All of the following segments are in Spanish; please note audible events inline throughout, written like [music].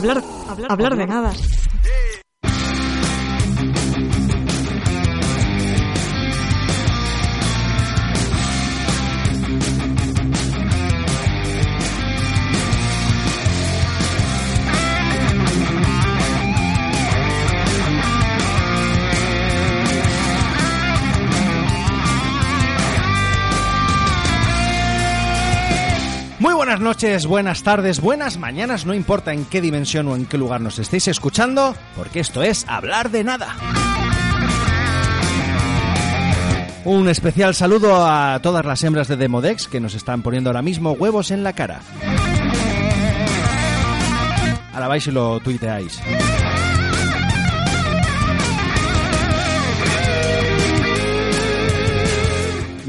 hablar, hablar de nada. Buenas noches, buenas tardes, buenas mañanas, no importa en qué dimensión o en qué lugar nos estéis escuchando, porque esto es Hablar de Nada. Un especial saludo a todas las hembras de Demodex que nos están poniendo ahora mismo huevos en la cara. Vais y lo tuiteáis.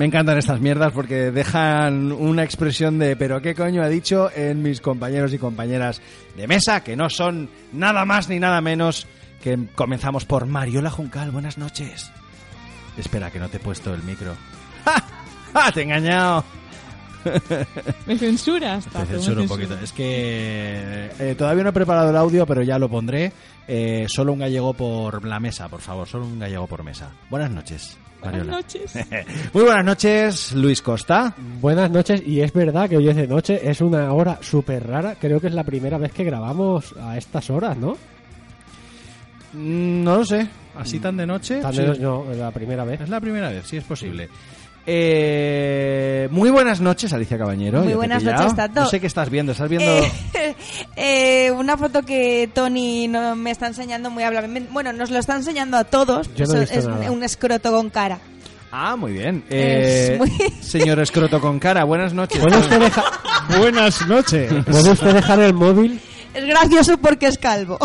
Me encantan estas mierdas porque dejan una expresión de pero qué coño ha dicho en mis compañeros y compañeras de mesa que no son nada más ni nada menos que comenzamos por Mariola Juncal. Buenas noches. Espera que no te he puesto el micro. [laughs] ¡Ja! ¡Ja! Te he engañado. [laughs] Me censuras. Te censuro un poquito. Es que eh, todavía no he preparado el audio, pero ya lo pondré. Eh, solo un gallego por la mesa, por favor. Solo un gallego por mesa. Buenas noches. Buenas noches. [laughs] Muy buenas noches, Luis Costa. Buenas noches, y es verdad que hoy es de noche, es una hora súper rara, creo que es la primera vez que grabamos a estas horas, ¿no? Mm, No lo sé. ¿Así tan de noche? Sí. vez no, es la primera vez. Es la primera vez, sí es posible. Eh, muy buenas noches, Alicia Cabañero. Muy buenas noches, Tato. No sé qué estás viendo. ¿Estás viendo...? [laughs] Eh, eh, una foto que Tony no, me está enseñando muy amablemente. Bueno, nos lo está enseñando a todos. Yo no he Eso visto es nada. un escroto con cara. Ah, muy bien. Es muy- [laughs] Señor Escroto con cara, buenas noches. ¿Puede usted, deja- buenas noches. [laughs] ¿Puede usted dejar el móvil? Es gracioso porque es calvo.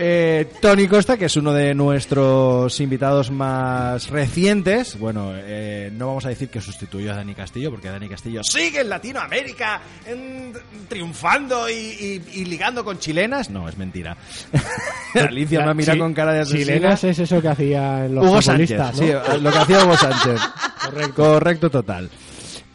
Eh, Tony Costa, que es uno de nuestros invitados más recientes. Bueno, eh, no vamos a decir que sustituyó a Dani Castillo, porque Dani Castillo sigue en Latinoamérica en- triunfando y, y- y ligando con chilenas. No, es mentira. [laughs] Alicia me mira con cara de asesina. Chilenas es eso que hacían los Hugo Sánchez, lo que hacía Hugo Sánchez. [laughs] Correcto. Correcto total.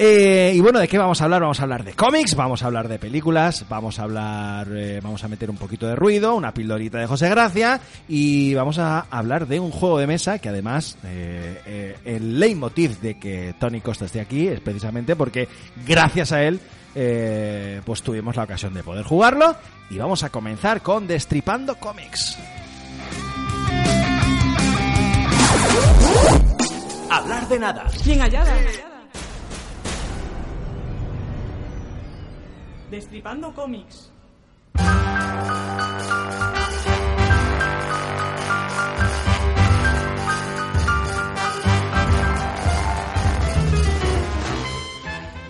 Eh, y bueno, ¿de qué vamos a hablar? Vamos a hablar de cómics, vamos a hablar de películas, vamos a hablar, eh, vamos a meter un poquito de ruido, una pildorita de José Gracia y vamos a hablar de un juego de mesa que además eh, eh, el leitmotiv de que Tony Costa esté aquí es precisamente porque gracias a él eh, pues tuvimos la ocasión de poder jugarlo y vamos a comenzar con Destripando Comics. Hablar de nada. Bien hallada. Destripando cómics.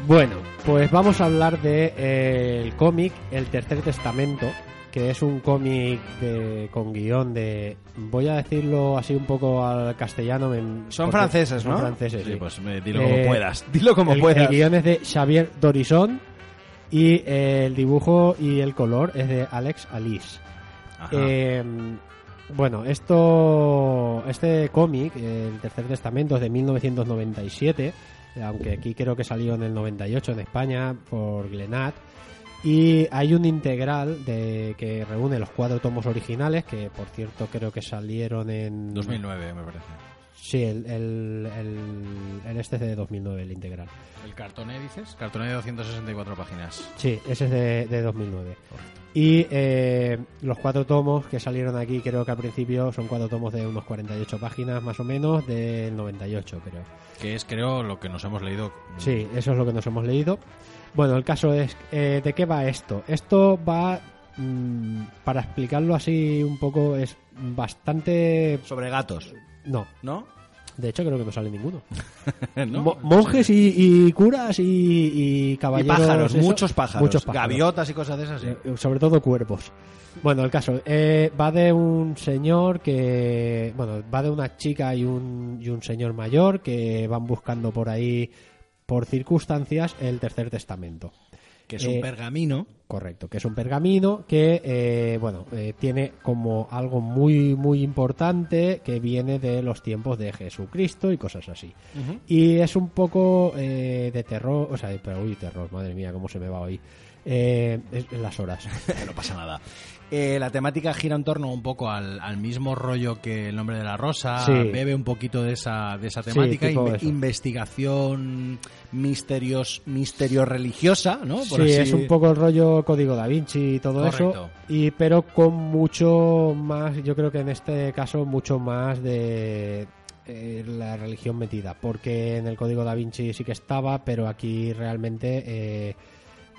Bueno, pues vamos a hablar de eh, el cómic El Tercer Testamento, que es un cómic de- con guion de... Voy a decirlo así un poco al castellano. me- Son franceses, ¿no? Son franceses, sí. pues eh, dilo Eh, como puedas. [laughs] Dilo como el, puedas. el guion es de Xavier Dorison y eh, el dibujo y el color es de Alex Alice. Eh, bueno, esto, este cómic, El Tercer Testamento, es de 1997, aunque aquí creo que salió en el 98 en España por Glenat. Y hay un integral de que reúne los cuatro tomos originales, que por cierto creo que salieron en... 2009, me parece. Sí, el, el, el, el este es de 2009, el integral. ¿El cartoné dices? Cartoné de 264 páginas. Sí, ese es de, de 2009. Y eh, los cuatro tomos que salieron aquí, creo que al principio son cuatro tomos de unos 48 páginas más o menos, del 98 creo. Que es, creo, lo que nos hemos leído. Sí, eso es lo que nos hemos leído. Bueno, el caso es, eh, ¿de qué va esto? Esto va, mm, para explicarlo así un poco, es bastante... Sobre gatos, No, ¿no? de hecho creo que no sale ninguno. [laughs] ¿No? Mo- monjes y, y curas y, y Y caballeros... pájaros, eso- muchos pájaros. Muchos pájaros. Gaviotas y cosas de esas, sí. Eh, sobre todo cuervos. Bueno, el caso eh, va de un señor que, bueno, va de una chica y un, y un señor mayor que van buscando por ahí, por circunstancias, el tercer testamento. Que es eh, un pergamino Correcto, que es un pergamino que, eh, bueno, eh, tiene como algo muy, muy importante que viene de los tiempos de Jesucristo y cosas así. Y es un poco eh, de terror, o sea, pero uy, terror, madre mía, cómo se me va hoy. Es- las horas. [laughs] no pasa nada. Eh, la temática gira en torno un poco al, al mismo rollo que El nombre de la rosa. Sí. Bebe un poquito de esa, de esa temática. eso. investigación misterios, misterio religiosa, ¿no? Por sí, así- es un poco el rollo Código Da Vinci y todo Correcto. eso, y pero con mucho más, yo creo que en este caso mucho más de eh, la religión metida, porque en el Código Da Vinci sí que estaba, pero aquí realmente eh,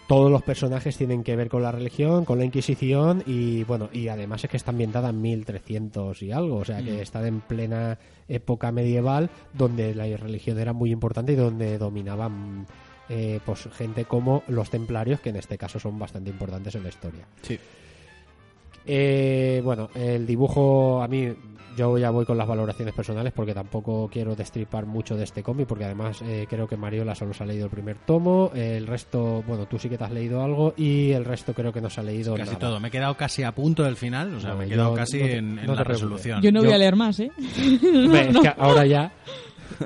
todos los personajes tienen que ver con la religión, con la Inquisición y bueno, y además es que está ambientada en 1300 y algo, o sea que Mm. está en plena época medieval donde la religión era muy importante y donde dominaban eh, pues gente como los templarios, que en este caso son bastante importantes en la historia. Sí. Eh, bueno, el dibujo a mí yo ya voy con las valoraciones personales porque tampoco quiero destripar mucho de este cómic porque además eh, creo que Mariola solo se ha leído el primer tomo, el resto, bueno, tú sí que te has leído algo y el resto creo que no se ha leído Casi nada. todo. Me he quedado casi a punto del final. O sea, No, me he quedado casi no te- en, en no la preocupes. resolución. Yo no voy Yo- a leer más, ¿eh? Hombre, [laughs] es que ahora ya.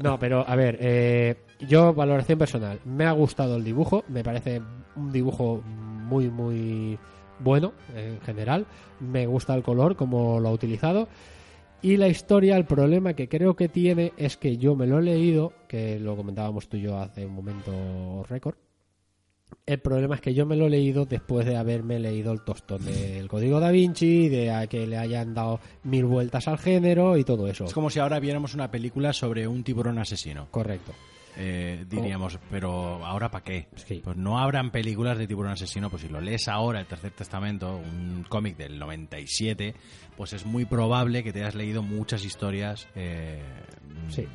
No, pero a ver, eh, yo valoración personal. Me ha gustado el dibujo, me parece un dibujo muy, muy bueno en general. Me gusta el color, como lo ha utilizado. Y la historia, el problema que creo que tiene es que yo me lo he leído, que lo comentábamos tú y yo hace un momento récord. El problema es que yo me lo he leído después de haberme leído el tostón del Código Da Vinci, de a que le hayan dado mil vueltas al género y todo eso. Es como si ahora viéramos una película sobre un tiburón asesino. Correcto. Eh, diríamos, pero ¿ahora para qué? Sí. Pues no habrán películas de tiburón asesino, pues si lo lees ahora, el Tercer Testamento, un cómic del 97, pues es muy probable que te hayas leído muchas historias eh, Sí.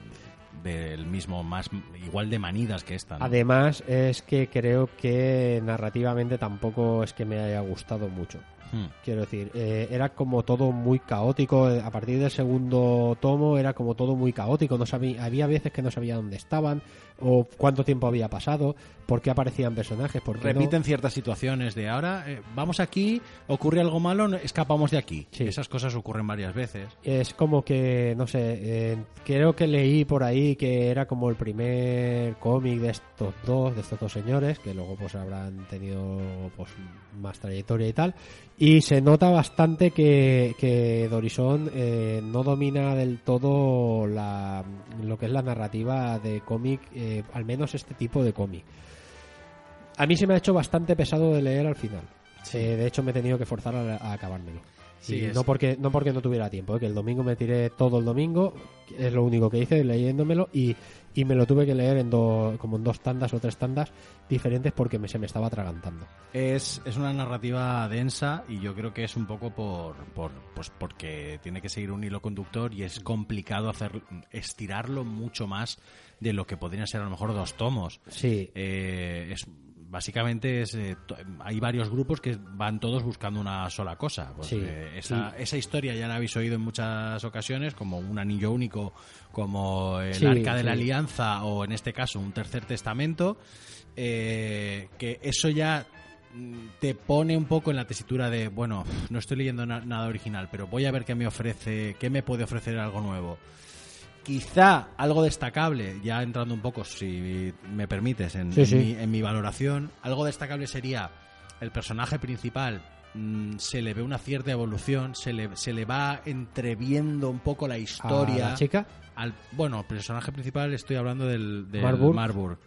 del mismo, más igual de manidas que esta. ¿no? Además, es que creo que narrativamente tampoco es que me haya gustado mucho. Hmm. Quiero decir, eh, era como todo muy caótico. A partir del segundo tomo era como todo muy caótico. No sabía, había veces que no sabía dónde estaban o cuánto tiempo había pasado, por qué aparecían personajes, por qué no. Repiten ciertas situaciones de ahora, eh, vamos aquí, ocurre algo malo, escapamos de aquí. Sí. Esas cosas ocurren varias veces. Es como que, no sé, eh, creo que leí por ahí que era como el primer cómic de estos dos, de estos dos señores, que luego pues habrán tenido pues más trayectoria y tal. Y se nota bastante que, que Dorison eh, no domina del todo la, lo que es la narrativa de cómic, eh, al menos este tipo de cómic. A mí se me ha hecho bastante pesado de leer al final. Eh, de hecho, me he tenido que forzar a, a acabármelo. Sí, y es- no porque no porque no tuviera tiempo, ¿eh? que el domingo me tiré todo el domingo, es lo único que hice leyéndomelo y, y me lo tuve que leer en do- como en dos tandas o tres tandas diferentes porque me, se me estaba atragantando. Es, es una narrativa densa y yo creo que es un poco por, por pues porque tiene que seguir un hilo conductor y es complicado hacer estirarlo mucho más de lo que podrían ser a lo mejor dos tomos. Sí, Eh, es básicamente es, eh, hay varios grupos que van todos buscando una sola cosa. Pues, Sí, eh, esa, sí. esa historia ya la habéis oído en muchas ocasiones, como un anillo único, como el Sí, arca de la alianza o en este caso un tercer testamento. eh, que eso ya mm, te pone un poco en la tesitura de, bueno, no estoy leyendo na- nada original, pero voy a ver qué me ofrece, qué me puede ofrecer algo nuevo. Quizá algo destacable, ya entrando un poco, si me permites, en, Sí, en sí. mi, en mi valoración, algo destacable sería el personaje principal. mm, se le ve una cierta evolución, se le, se le va entreviendo un poco la a historia. la chica, Al, bueno, personaje principal estoy hablando del, del Marburg. Marburg.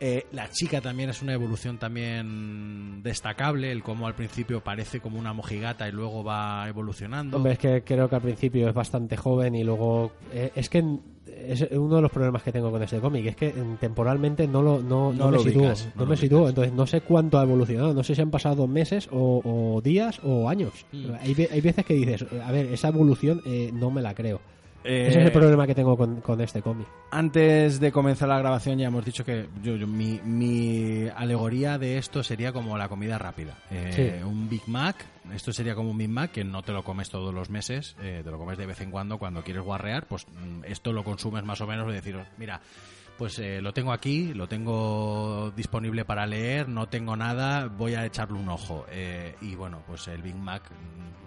Eh, la chica también es una evolución también destacable, el cómo al principio parece como una mojigata y luego va evolucionando. hombre, es que creo que al principio es bastante joven y luego eh, es que es uno de los problemas que tengo con este cómic, es que temporalmente no lo no, No no me sitúo, ubicas, no me sitúo, entonces no sé cuánto ha evolucionado, no sé si han pasado meses o, o días o años. Mm. Hay, hay veces que dices, a ver, esa evolución eh, no me la creo. Eh, Ese es el problema que tengo con, con este cómic. Antes de comenzar la grabación ya hemos dicho que yo, yo- mi, mi alegoría de esto sería como la comida rápida. Eh, Sí. Un Big Mac, esto sería como un Big Mac que no te lo comes todos los meses, eh, te lo comes de vez en cuando cuando quieres guarrear, pues mm, esto lo consumes más o menos de decir, mira, pues eh, lo tengo aquí, lo tengo disponible para leer, no tengo nada, voy a echarle un ojo. Eh, y bueno, pues el Big Mac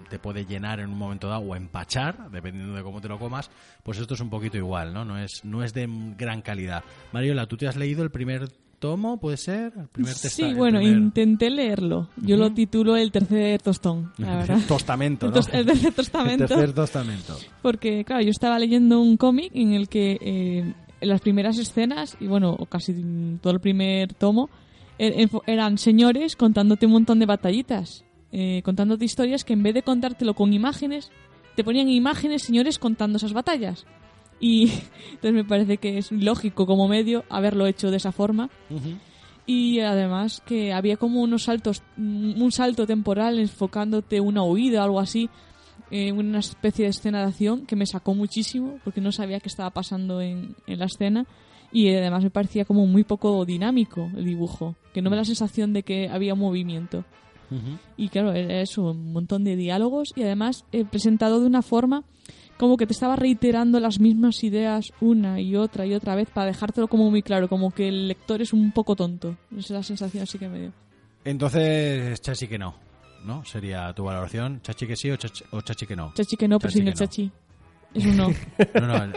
te puede llenar en un momento dado o empachar, dependiendo de cómo te lo comas, pues esto es un poquito igual, ¿no? No es, no es de gran calidad. Mariola, ¿tú te has leído el primer tomo, puede ser? El primer testa- Sí, el bueno, primer- intenté leerlo. Yo lo titulo El tercer tostón, la verdad. Tostamento, El, ¿no? el tercer [laughs] El tostamento. tercer tostamento. Porque, claro, yo estaba leyendo un cómic en el que eh, en las primeras escenas, y bueno, casi todo el primer tomo, enfo- eran señores contándote un montón de batallitas, eh, contándote historias que en vez de contártelo con imágenes, te ponían imágenes señores contando esas batallas. Y [laughs] entonces me parece que es lógico como medio haberlo hecho de esa forma. Y además que había como unos saltos, un salto temporal enfocándote una huida o algo así, eh, una especie de escena de acción que me sacó muchísimo porque no sabía qué estaba pasando en, en la escena y eh, además me parecía como muy poco dinámico el dibujo, que no me da la sensación de que había movimiento. Y claro, era eso, un montón de diálogos y además eh, presentado de una forma como que te estaba reiterando las mismas ideas una y otra y otra vez para dejártelo como muy claro, como que el lector es un poco tonto. Esa es la sensación así que me dio. Entonces, chachi que no, ¿no? Sería tu valoración, chachi que sí o chachi, o chachi que no. Chachi que no, pero sin el chachi. Es un no. [laughs] No, no, el-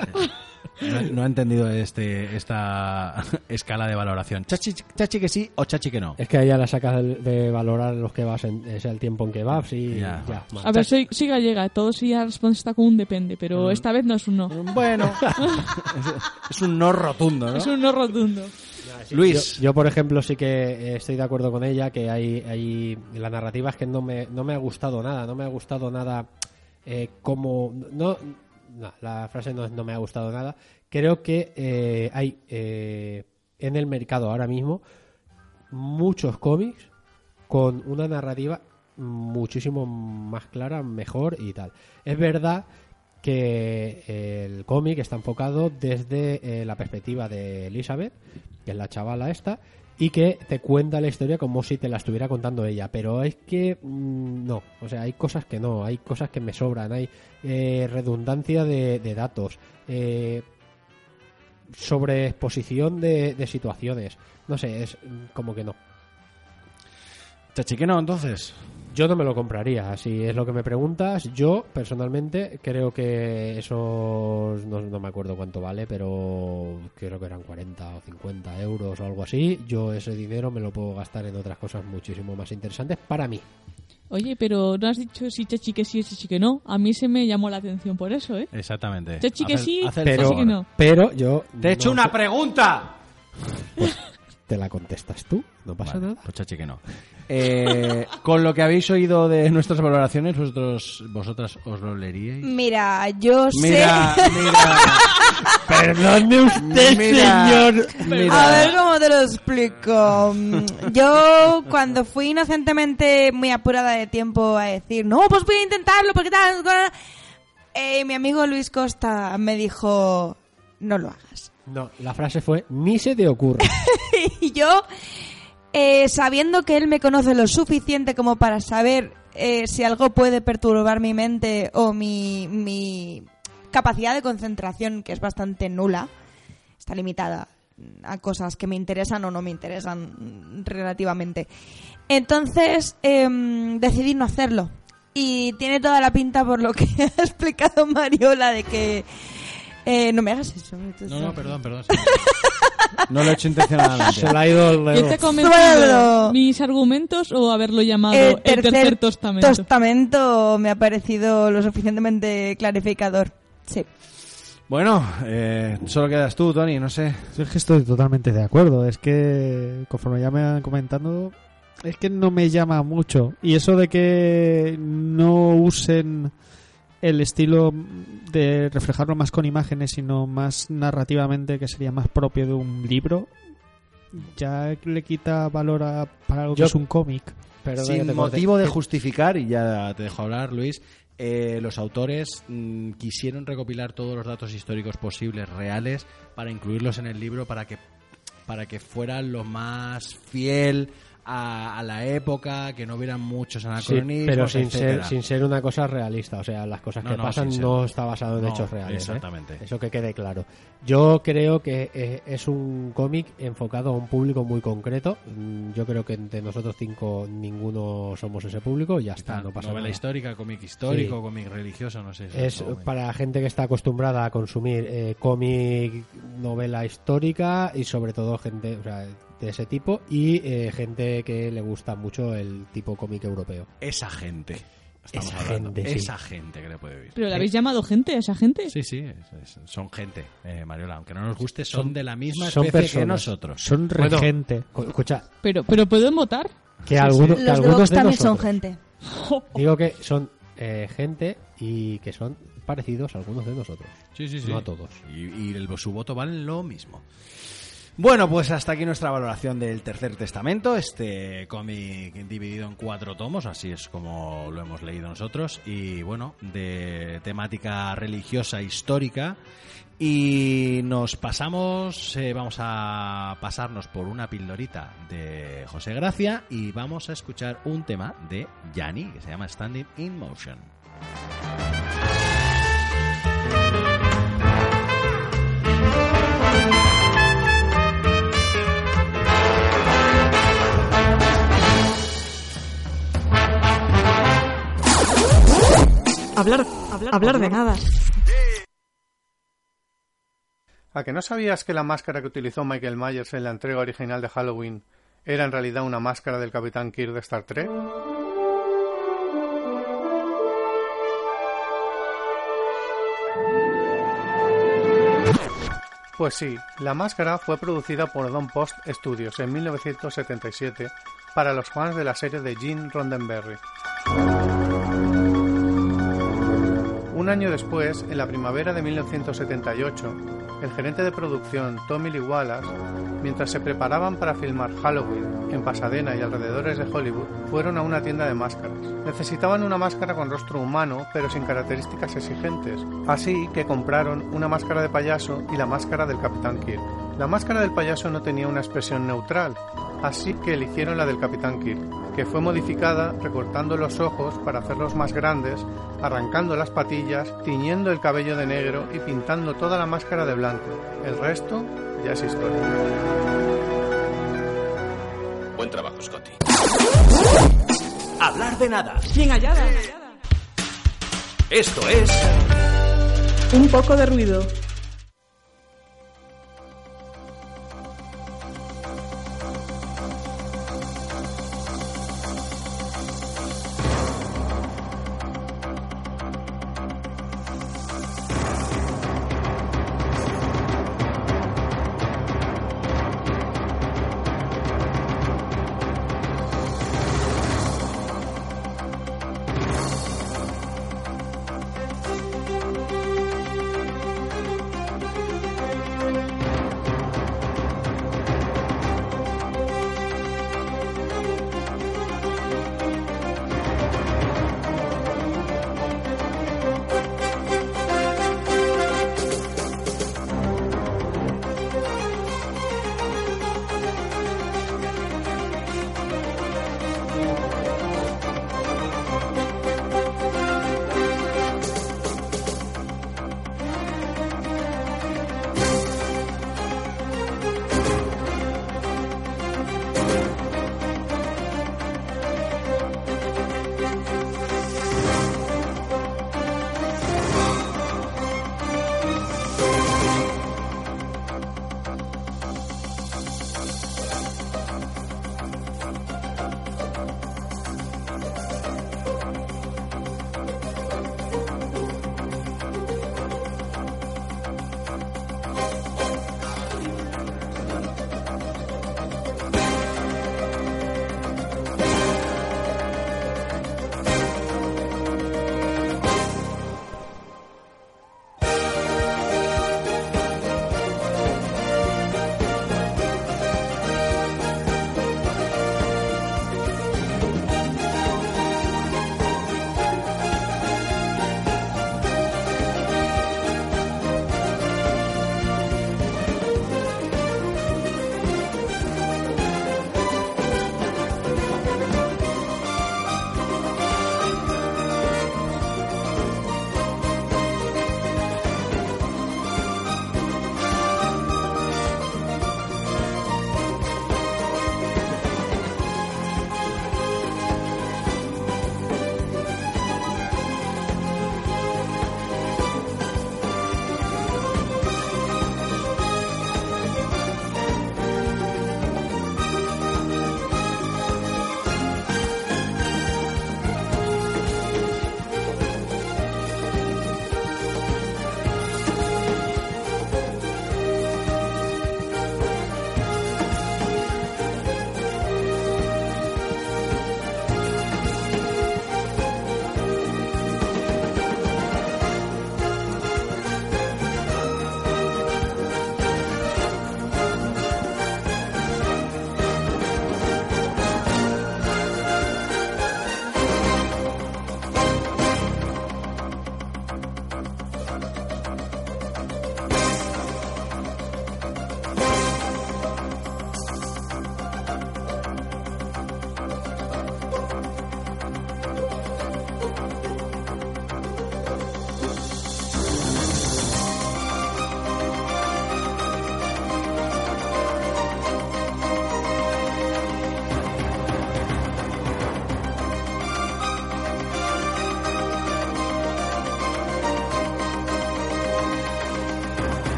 no, no he entendido este, esta [laughs] escala de valoración. Chachi, chachi que sí o chachi que no. Es que ahí ya la sacas de, de valorar los kebabs, en, es el tiempo en kebabs y Ya. ya. A ver, soy, soy gallega, todo sí ya responde está con un depende, pero esta vez no es un no. Bueno, [laughs] es, es un no rotundo, ¿no? Es un no rotundo. Luis, Yo, yo, por ejemplo, sí que eh, estoy de acuerdo con ella, que hay, hay la narrativa es que no me, no me ha gustado nada, no me ha gustado nada eh, como... No, no, la frase no no me ha gustado nada. Creo que eh, hay eh, en el mercado ahora mismo muchos cómics con una narrativa muchísimo más clara, mejor y tal. Es verdad que el cómic está enfocado desde eh, la perspectiva de Elizabeth, que es la chavala esta, y que te cuenta la historia como si te la estuviera contando ella. Pero es que mm, no, o sea, hay cosas que no, hay cosas que me sobran, hay eh, redundancia de, datos, eh, sobreexposición de, de situaciones. No sé, es mm, como que no. chachi que no, entonces. Yo no me lo compraría, si es lo que me preguntas. Yo, personalmente, creo que esos. No, no me acuerdo cuánto vale, pero creo que eran 40 o 50 euros o algo así. Yo ese dinero me lo puedo gastar en otras cosas muchísimo más interesantes para mí. Oye, pero no has dicho si chachi que sí o chachi que no. A mí se me llamó la atención por eso, ¿eh? Exactamente. Chachi que sí, haz el Pero, chachi que no. pero yo. Te he hecho no una sé- pregunta. Te la contestas tú, no pasa Vale, nada. pues chachi que no. Eh, [laughs] con lo que habéis oído de nuestras valoraciones, vosotros, vosotras os lo leeríais. Mira, yo Mira, sé... mira. [laughs] Perdone usted, Mira, señor. mira. A ver cómo te lo explico. Mm, Yo cuando fui inocentemente muy apurada de tiempo a decir, no, pues voy a intentarlo porque tal... Eh, mi amigo Luis Costa me dijo, no lo hagas. No, la frase fue: ni se te ocurre. [laughs] y yo, eh, sabiendo que él me conoce lo suficiente como para saber eh, si algo puede perturbar mi mente o mi, mi capacidad de concentración, que es bastante nula, está limitada a cosas que me interesan o no me interesan relativamente. Entonces em, decidí no hacerlo. Y tiene toda la pinta por lo que [laughs] ha explicado Mariola de que... eh, no me hagas eso. No, no, perdón, perdón. [laughs] No lo he hecho intencionadamente. Se le ha ido el ¿Quién dedo. te? Suelo. ¿Mis argumentos o haberlo llamado el el tercer, tostamento? tostamento me ha parecido lo suficientemente clarificador. Sí. Bueno, eh, solo quedas tú, Tony, no sé. Yo es que estoy totalmente de acuerdo. Es que, conforme ya me han comentando, es que no me llama mucho. Y eso de que no usen el estilo de reflejarlo más con imágenes, sino más narrativamente, que sería más propio de un libro, ya le quita valor a, para algo Yo- que es un cómic. Sin motivo de justificar, y ya te dejo hablar, Luis, eh, los autores mm, quisieron recopilar todos los datos históricos posibles, reales, para incluirlos en el libro, para que, para que fuera lo más fiel a, a la época, que no hubiera muchos Sí, anacronismos, pero sin ser, sin ser una cosa realista. O sea, las cosas No, que no, pasan no está basado en No, hechos reales. ¿eh? exactamente. Eso que quede claro. Yo creo que eh, es un cómic enfocado a un público muy concreto. Mm, Yo creo que entre nosotros cinco ninguno somos ese público y ya está, no pasa novela nada. histórica, cómic histórico, Sí. cómic religioso, no sé. Es para gente que está acostumbrada a consumir eh, cómic, novela histórica y sobre todo gente o sea, de ese tipo y eh, gente que le gusta mucho el tipo cómic europeo. Esa gente. Estamos Esa hablando. gente, sí. Esa gente que le puede vivir. ¿Pero le habéis llamado gente a esa gente? Sí, sí, es- es- son gente, eh, Mariola. Aunque no nos guste, son, Son- de la misma son especie que nosotros. Son Bueno, regente. Cu- Escucha, Pero, pero ¿pueden votar? que algunos, que Los de algunos de también son nosotros- gente. [laughs] Digo que son eh, gente y que son parecidos a algunos de nosotros. Sí, sí, sí. No a todos. Y, y el, su voto vale lo mismo. Bueno, pues hasta aquí nuestra valoración del Tercer Testamento, este cómic dividido en cuatro tomos, así es como lo hemos leído nosotros, y bueno, de temática religiosa histórica. Y nos pasamos, eh, vamos a pasarnos por una pildorita de José Gracia y vamos a escuchar un tema de Yanni que se llama Standing in Motion. Hablar, hablar, de nada. ¿A que no sabías que la máscara que utilizó Michael Myers en la entrega original de Halloween era en realidad una máscara del Capitán Kirk de Star Trek? Pues sí, la máscara fue producida por Don Post Studios en 1977 para los fans de la serie de Gene Roddenberry. Un año después, en la primavera de 1978, el gerente de producción Tommy Lee Wallace, mientras se preparaban para filmar Halloween en Pasadena y alrededores de Hollywood, fueron a una tienda de máscaras. Necesitaban una máscara con rostro humano, pero sin características exigentes, así que compraron una máscara de payaso y la máscara del Capitán Kirk. La máscara del payaso no tenía una expresión neutral, así que eligieron la del Capitán Kirk, que fue modificada recortando los ojos para hacerlos más grandes, arrancando las patillas, tiñendo el cabello de negro y pintando toda la máscara de blanco. El resto ya es historia. Buen trabajo, Scotty. Hablar de nada. Bien hallada. Esto es Un poco de ruido.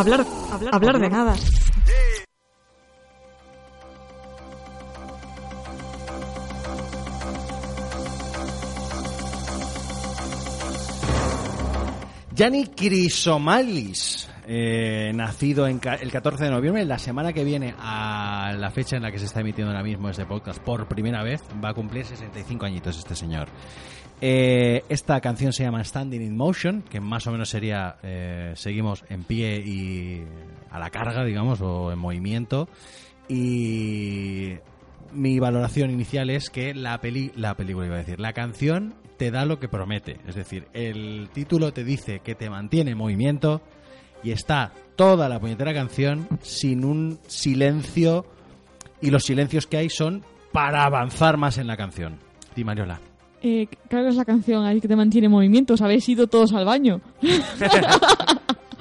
Hablar, hablar, hablar de nada. Gianni Crisomalis, eh, nacido en ca- el 14 de noviembre, la semana que viene a la fecha en la que se está emitiendo ahora mismo este podcast por primera vez, va a cumplir 65 añitos este señor. Eh, esta canción se llama Standing in Motion, que más o menos sería eh, seguimos en pie y a la carga, digamos, o en movimiento. Y mi valoración inicial es que la peli la película iba a decir la canción te da lo que promete. Es decir el título te dice que te mantiene en movimiento y está toda la puñetera canción sin un silencio y los silencios que hay son para avanzar más en la canción. Di Mariola Eh, claro que es la canción ahí que te mantiene en movimiento. Os habéis ido todos al baño. [laughs]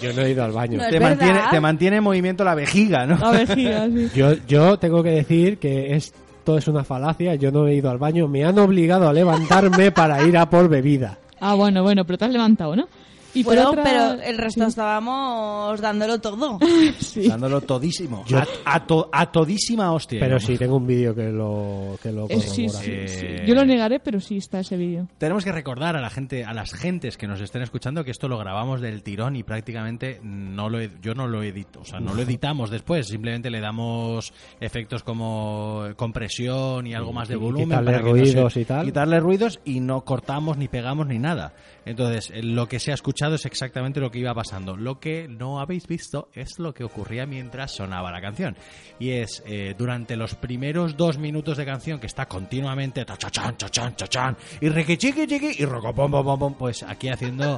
Yo no he ido al baño. No, es te mantiene, te mantiene en movimiento la vejiga ¿no? La vejiga, [laughs] sí. Yo, yo tengo que decir que esto es una falacia. Yo no he ido al baño. Me han obligado a levantarme para ir a por bebida. Ah, bueno, bueno, pero te has levantado, ¿no? Y Bueno, otra- pero el resto sí, estábamos dándolo todo. [laughs] sí. dándolo todísimo Yo- a, a to- a todísima hostia Pero ¿no? sí, tengo un vídeo que lo, que lo Eh, corrobora. sí, sí, Eh, sí. Yo lo negaré, pero sí está ese vídeo. Tenemos que recordar a la gente, a las gentes que nos estén escuchando que esto lo grabamos del tirón y prácticamente no lo ed- yo no lo edito, o sea, no lo editamos después, simplemente le damos efectos como compresión y algo más de Y volumen quitarle para que no ruidos se- y tal. quitarle ruidos y no cortamos ni pegamos ni nada. Entonces, eh, lo que se ha escuchado es exactamente lo que iba pasando. Lo que no habéis visto es lo que ocurría mientras sonaba la canción. Y es eh, durante los primeros dos minutos de canción que está continuamente tachachan, chachan, chachan, y riqui chiqui chiqui y rocopom pom pom pom, pues aquí haciendo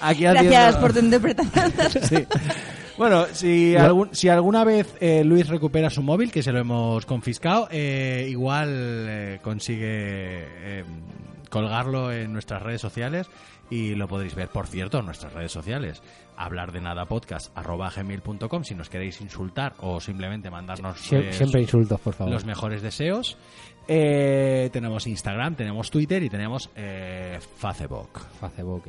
aquí Gracias haciendo- por tu interpretación. [laughs] Sí. Bueno, si, algún- si alguna vez eh, Luis recupera su móvil, que se lo hemos confiscado, eh, igual eh, consigue eh, colgarlo en nuestras redes sociales y lo podréis ver, por cierto, en nuestras redes sociales. Hablar de nada podcast arroba gmail.com si nos queréis insultar o simplemente mandarnos Sie- eh, siempre insultos, por favor. los mejores deseos. Eh, tenemos Instagram, tenemos Twitter y tenemos eh, Facebook. Facebook.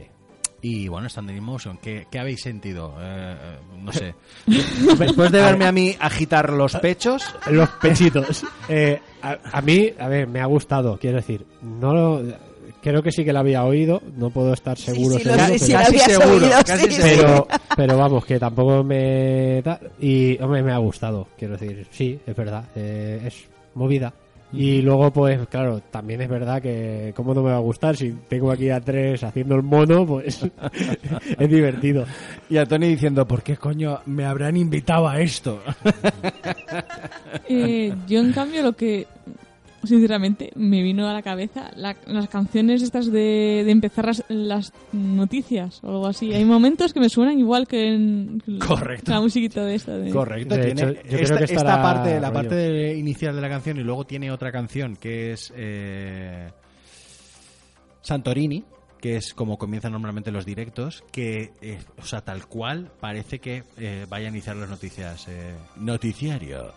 Y bueno, Standing in Motion, ¿qué, qué habéis sentido? Eh, no sé. [laughs] Después de verme a mí agitar los pechos, Los pechitos. Eh, a, a mí, a ver, me ha gustado, quiero decir. No lo, creo que sí que la había oído, no puedo estar seguro. sí, lo seguro, sé, sí, pero- lo casi seguro, oído, casi sí, seguro. pero, pero vamos, que tampoco me da. Y, hombre, me ha gustado, quiero decir. Sí, es verdad, eh, es movida. Y luego, pues, claro, también es verdad que, ¿cómo no me va a gustar? Si tengo aquí a tres haciendo el mono, pues [laughs] es divertido. y a Tony diciendo, ¿por qué coño me habrán invitado a esto? Eh, yo, en cambio, lo que sinceramente me vino a la cabeza la- las canciones estas de, de empezar las, las noticias o algo así. Hay momentos que me suenan igual que en Correcto. la musiquita de esta. De... Correcto, De tiene hecho, yo creo esta, que esta parte, la rollo. parte de- inicial de la canción y luego tiene otra canción que es eh, Santorini, que es como comienzan normalmente los directos, que, eh, o sea, tal cual parece que eh, vaya a iniciar las noticias. eh, noticiario.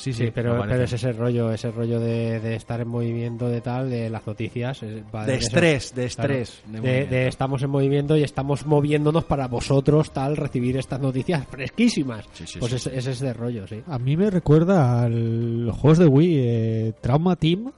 Sí, sí, Sí, pero, pero es ese rollo, ese rollo de, de estar en movimiento de tal, de las noticias. eh, de eso. estrés, de estrés. de De, estamos en movimiento y estamos moviéndonos para vosotros, tal, recibir estas noticias fresquísimas. Sí, sí, pues sí, es, sí. es ese rollo, sí. A mí me recuerda a los juegos de Wii, eh, Trauma Team,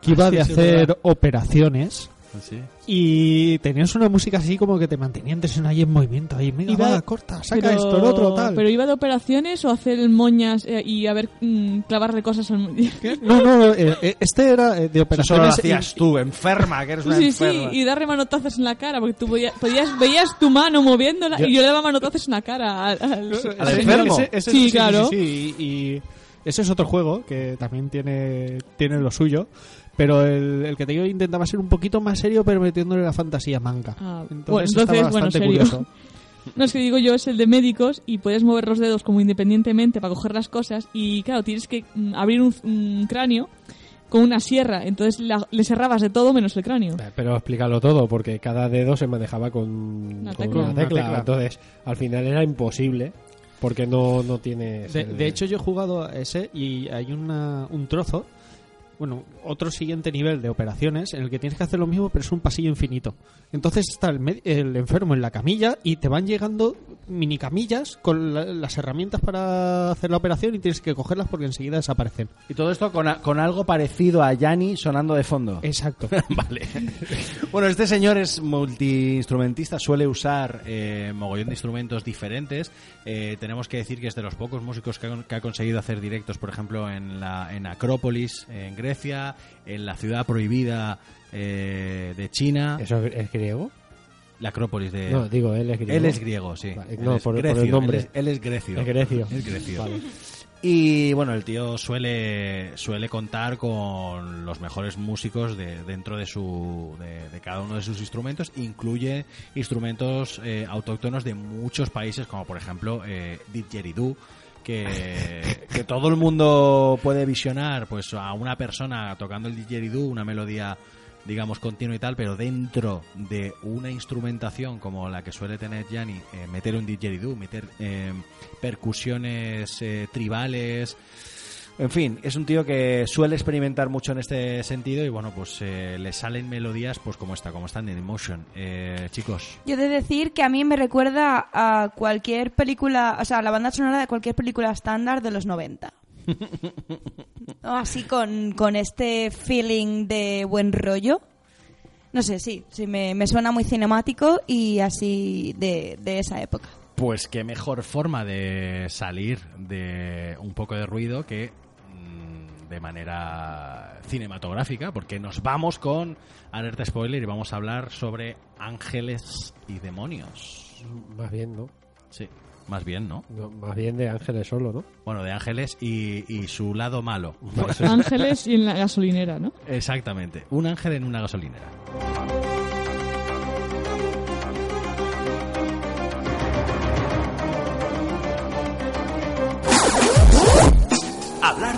que iba Ah, sí, de sí, hacer operaciones Sí. y tenías una música así como que te mantenía antes en ahí en movimiento. Ahí, venga, Iba- va, corta, saca pero, esto, el otro, tal. pero iba de operaciones o hacer moñas eh, y a ver mm, clavarle cosas al No, no, eh, eh, este era eh, de Eso solo lo operaciones. hacías tú, enferma, que eres una Sí, sí, enferma. y darle manotazos en la cara, porque tú podías, podías- veías tu mano moviéndola Yo- y yo le daba manotazos en la cara al, al- ¿Al enfermo? ese- ese- Sí, claro. sí, sí, y, y ese es otro juego que también tiene, tiene lo suyo. Pero el, el que te digo intentaba ser un poquito más serio, pero metiéndole la fantasía manca. Ah, entonces, bueno, estaba entonces, bueno, bastante serio. curioso. [laughs] No, es que digo yo, es el de médicos y puedes mover los dedos como independientemente para coger las cosas y claro, tienes que mm, abrir un, un cráneo con una sierra, entonces la- le cerrabas de todo menos el cráneo. Eh, Pero explícalo todo, porque cada dedo se manejaba con, Una con tecla. una Una tecla. tecla. Entonces, al final era imposible, porque no, no. De, el- de hecho, yo he jugado a ese y hay una, un trozo bueno, otro siguiente nivel de operaciones en el que tienes que hacer lo mismo, pero es un pasillo infinito. Entonces está el, el enfermo en la camilla y te van llegando mini camillas con la- las herramientas para hacer la operación y tienes que cogerlas porque enseguida desaparecen. Y todo esto con, a- con algo parecido a Yanni sonando de fondo. Exacto. [laughs] vale. bueno, este señor es multiinstrumentista, suele usar eh, mogollón de instrumentos diferentes. Eh, tenemos que decir que es de los pocos músicos que ha, que ha conseguido hacer directos, por ejemplo, en, la, en Acrópolis, en Grecia, en la ciudad prohibida eh, de China. ¿Eso es griego? La Acrópolis de... No, digo, él es griego. Él es griego, sí. Vale, Él no, es por- por grecio, el nombre. Él es, él es grecio. Es grecio. Es grecio. Vale. Y bueno, el tío suele, suele contar con los mejores músicos de, dentro de, su, de, de cada uno de sus instrumentos. Incluye instrumentos eh, autóctonos de muchos países, como por ejemplo eh, didgeridoo, que, todo el mundo puede visionar pues a una persona tocando el didgeridoo, una melodía digamos continua y tal, pero dentro de una instrumentación como la que suele tener Gianni, eh, meter un didgeridoo, meter eh, percusiones eh, tribales, en fin, es un tío que suele experimentar mucho en este sentido y bueno, pues eh, le salen melodías pues como esta, como Standing in Motion. Eh, chicos, Yo he de decir que a mí me recuerda a cualquier película, o sea, a la banda sonora de cualquier película estándar de los 90. [laughs] ¿No? Así con, con este feeling de buen rollo. No sé, sí, sí me, me suena muy cinemático y así de, de esa época. Pues qué mejor forma de salir de un poco de ruido que de manera cinematográfica, porque nos vamos con alerta spoiler y vamos a hablar sobre ángeles y demonios. Más bien, ¿no? Sí, más bien, ¿no? No, Más bien de ángeles solo, ¿no? Bueno, de ángeles y, y su lado malo. Ángeles y en la gasolinera, ¿no? Exactamente, un ángel en una gasolinera.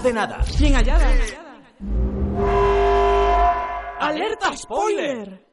De nada. Bien hallada. ¡Alerta spoiler!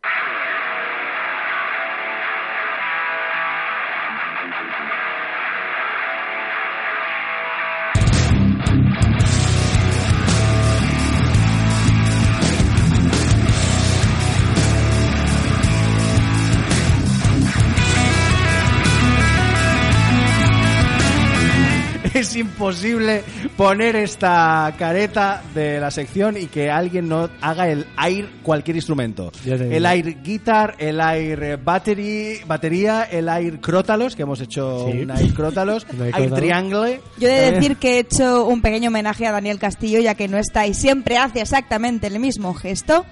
Es imposible poner esta careta de la sección y que alguien no haga el air cualquier instrumento. El air guitar, el air battery, batería, el air crótalos, que hemos hecho Sí. un air crótalos, [laughs] air air triangle. Yo he de decir que he hecho un pequeño homenaje a Daniel Castillo, ya que no está y siempre hace exactamente el mismo gesto.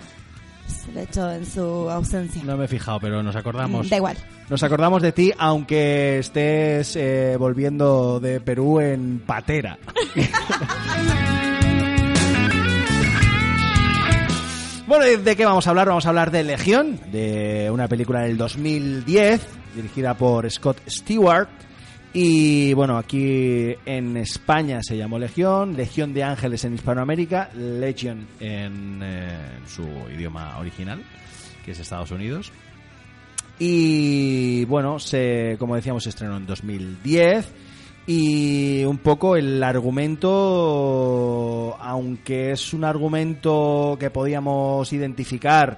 Se lo he hecho en su ausencia. No me he fijado, pero nos acordamos. Da igual. Nos acordamos de ti, aunque estés eh, volviendo de Perú en patera. [laughs] Bueno, ¿de- ¿de qué vamos a hablar? Vamos a hablar de Legión, de una película del 2010, dirigida por Scott Stewart. Y bueno, aquí en España se llamó Legión, Legión de Ángeles en Hispanoamérica, Legion en, eh, en su idioma original, que es Estados Unidos. Y bueno, se, como decíamos, se estrenó en 2010. Y un poco el argumento, aunque es un argumento que podíamos identificar,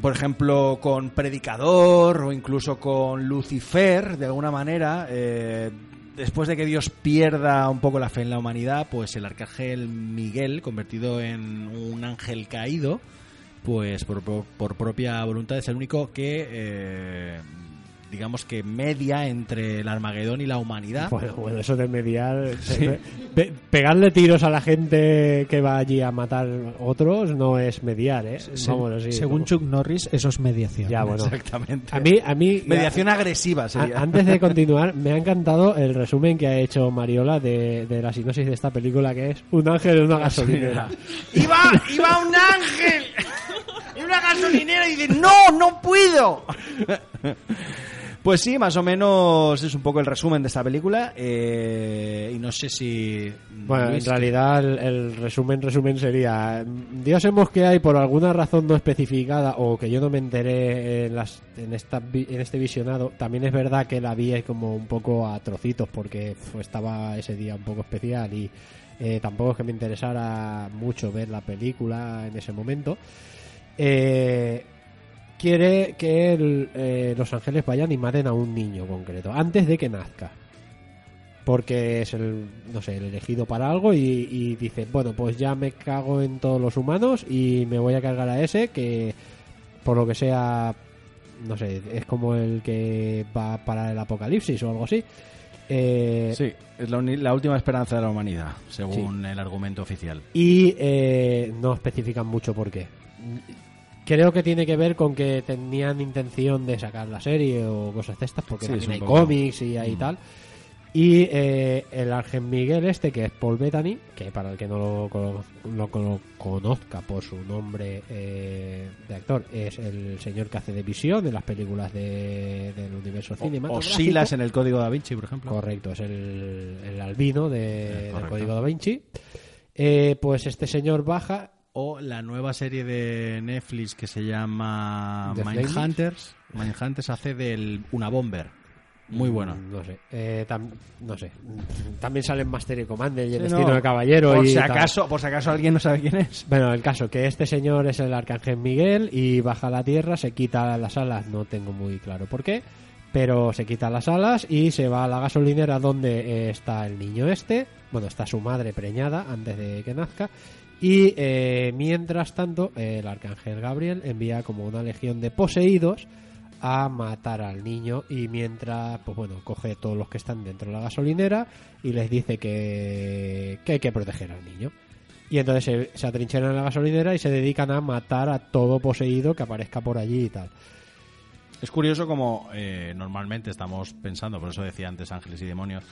por ejemplo, con Predicador o incluso con Lucifer, de alguna manera, eh, después de que Dios pierda un poco la fe en la humanidad, pues el arcángel Miguel, convertido en un ángel caído, pues por, por- por propia voluntad es el único que eh, digamos que media entre el Armagedón y la humanidad. Bueno, bueno, eso de mediar. [laughs] Sí. pe- pe- pegarle tiros a la gente que va allí a matar otros no es mediar, ¿eh? Se- Vámonos, sí, según como- Chuck Norris, eso es mediación. Ya, bueno. Exactamente. A mí, a mí Mediación agresiva sería. antes de [laughs] continuar, me ha encantado el resumen que ha hecho Mariola de, de la sinopsis de esta película, que es un ángel en una gasolinera. [laughs] ¡Iba, iba un ángel! En una gasolinera y dice, ¡No, no puedo! Pues sí, más o menos es un poco el resumen de esta película. eh, y no sé si... Bueno, Luis, en realidad el, el resumen resumen sería Dios hemos que hay por alguna razón no especificada o que yo no me enteré en, las, en, esta, en este visionado. También es verdad que la vi como un poco a trocitos porque estaba ese día un poco especial y eh, tampoco es que me interesara mucho ver la película en ese momento. Eh, quiere que el- eh, los ángeles vayan y maten a un niño concreto antes de que nazca porque es el no sé el elegido para algo y, y dice bueno pues ya me cago en todos los humanos y me voy a cargar a ese que por lo que sea no sé es como el que va para el apocalipsis o algo así Eh, Sí, es la última esperanza de la humanidad, según el argumento oficial. y eh, no especifican mucho por qué. Creo que tiene que ver con que tenían intención de sacar la serie o cosas de estas, porque Sí, también hay poco- cómics y hay Mm. tal. Y eh, el Argen Miguel este, que es Paul Bettany, que para el que no lo, cono- lo cono- conozca por su nombre eh, de actor, es el señor que hace de visión en las películas de- del universo cinematográfico. o Silas en el código da Vinci, por ejemplo. Correcto, es el, el albino de, Eh, del. Código da Vinci. Eh, pues este señor baja O la nueva serie de Netflix que se llama ¿The Mindhunters. Mindhunters hace del una bomber. Muy buena. Mm, No sé. Eh, tam- no sé. También salen Master y Commander y el Sí, destino no. del caballero. Por y si tal. acaso, por si acaso alguien no sabe quién es. Bueno, el caso que este señor es el arcángel Miguel y baja a la tierra, se quita las alas, no tengo muy claro por qué, pero se quita las alas y se va a la gasolinera donde eh, está el niño este, bueno, está su madre preñada antes de que nazca y eh, mientras tanto el arcángel Gabriel envía como una legión de poseídos a matar al niño y mientras, pues bueno, coge todos los que están dentro de la gasolinera y les dice que, que hay que proteger al niño. Y entonces se, se atrincheran en la gasolinera y se dedican a matar a todo poseído que aparezca por allí y tal. Es curioso como eh, normalmente estamos pensando, por eso decía antes ángeles y demonios,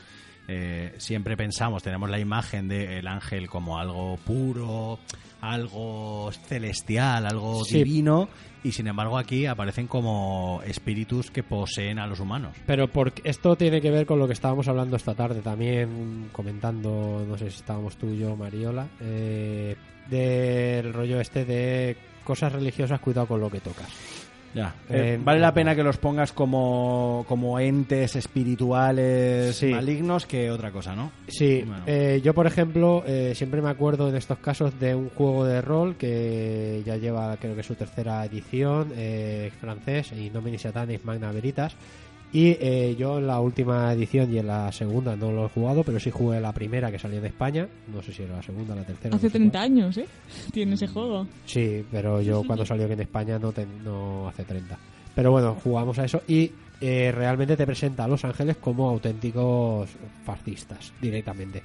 eh, siempre pensamos, tenemos la imagen del ángel como algo puro, algo celestial, algo Sí. divino, y sin embargo aquí aparecen como espíritus que poseen a los humanos. Pero porque esto tiene que ver con lo que estábamos hablando esta tarde también, comentando, no sé si estábamos tú y yo, Mariola, eh, del rollo este de cosas religiosas, cuidado con lo que tocas. Ya. Eh, Eh, vale la pena que los pongas como, como entes espirituales Sí. malignos que otra cosa, ¿no? Sí, Bueno. eh, yo por ejemplo eh, siempre me acuerdo en estos casos de un juego de rol que ya lleva creo que su tercera edición, eh, francés, y Nomini Satanis Magna Veritas. Y eh, yo en la última edición y en la segunda no lo he jugado, pero sí jugué la primera que salió de España. No sé si era la segunda o la tercera. Hace no sé 30 cuál. años, ¿eh? Tiene ese juego. Sí, pero yo cuando salió aquí en España no, te- no hace 30. Pero bueno, jugamos a eso y eh, realmente te presenta a Los Ángeles como auténticos fascistas directamente.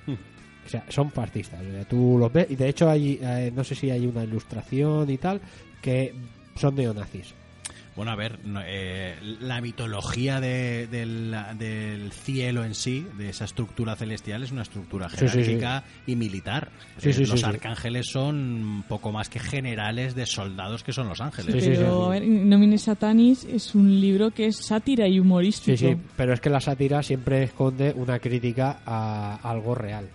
O sea, son fascistas. o sea, tú los ves y de hecho hay, eh, no sé si hay una ilustración y tal, que son neonazis. Bueno, a ver, no, eh, la mitología de- del, del cielo en sí, de esa estructura celestial, es una estructura Sí, sí, sí. jerárquica y militar. Sí, Eh, sí, sí, los sí. arcángeles son poco más que generales de soldados que son los ángeles. Sí, sí, Pero, sí. a ver, Nomine Satanis es un libro que es sátira y humorístico. Sí, sí, pero es que la sátira siempre esconde una crítica a algo real.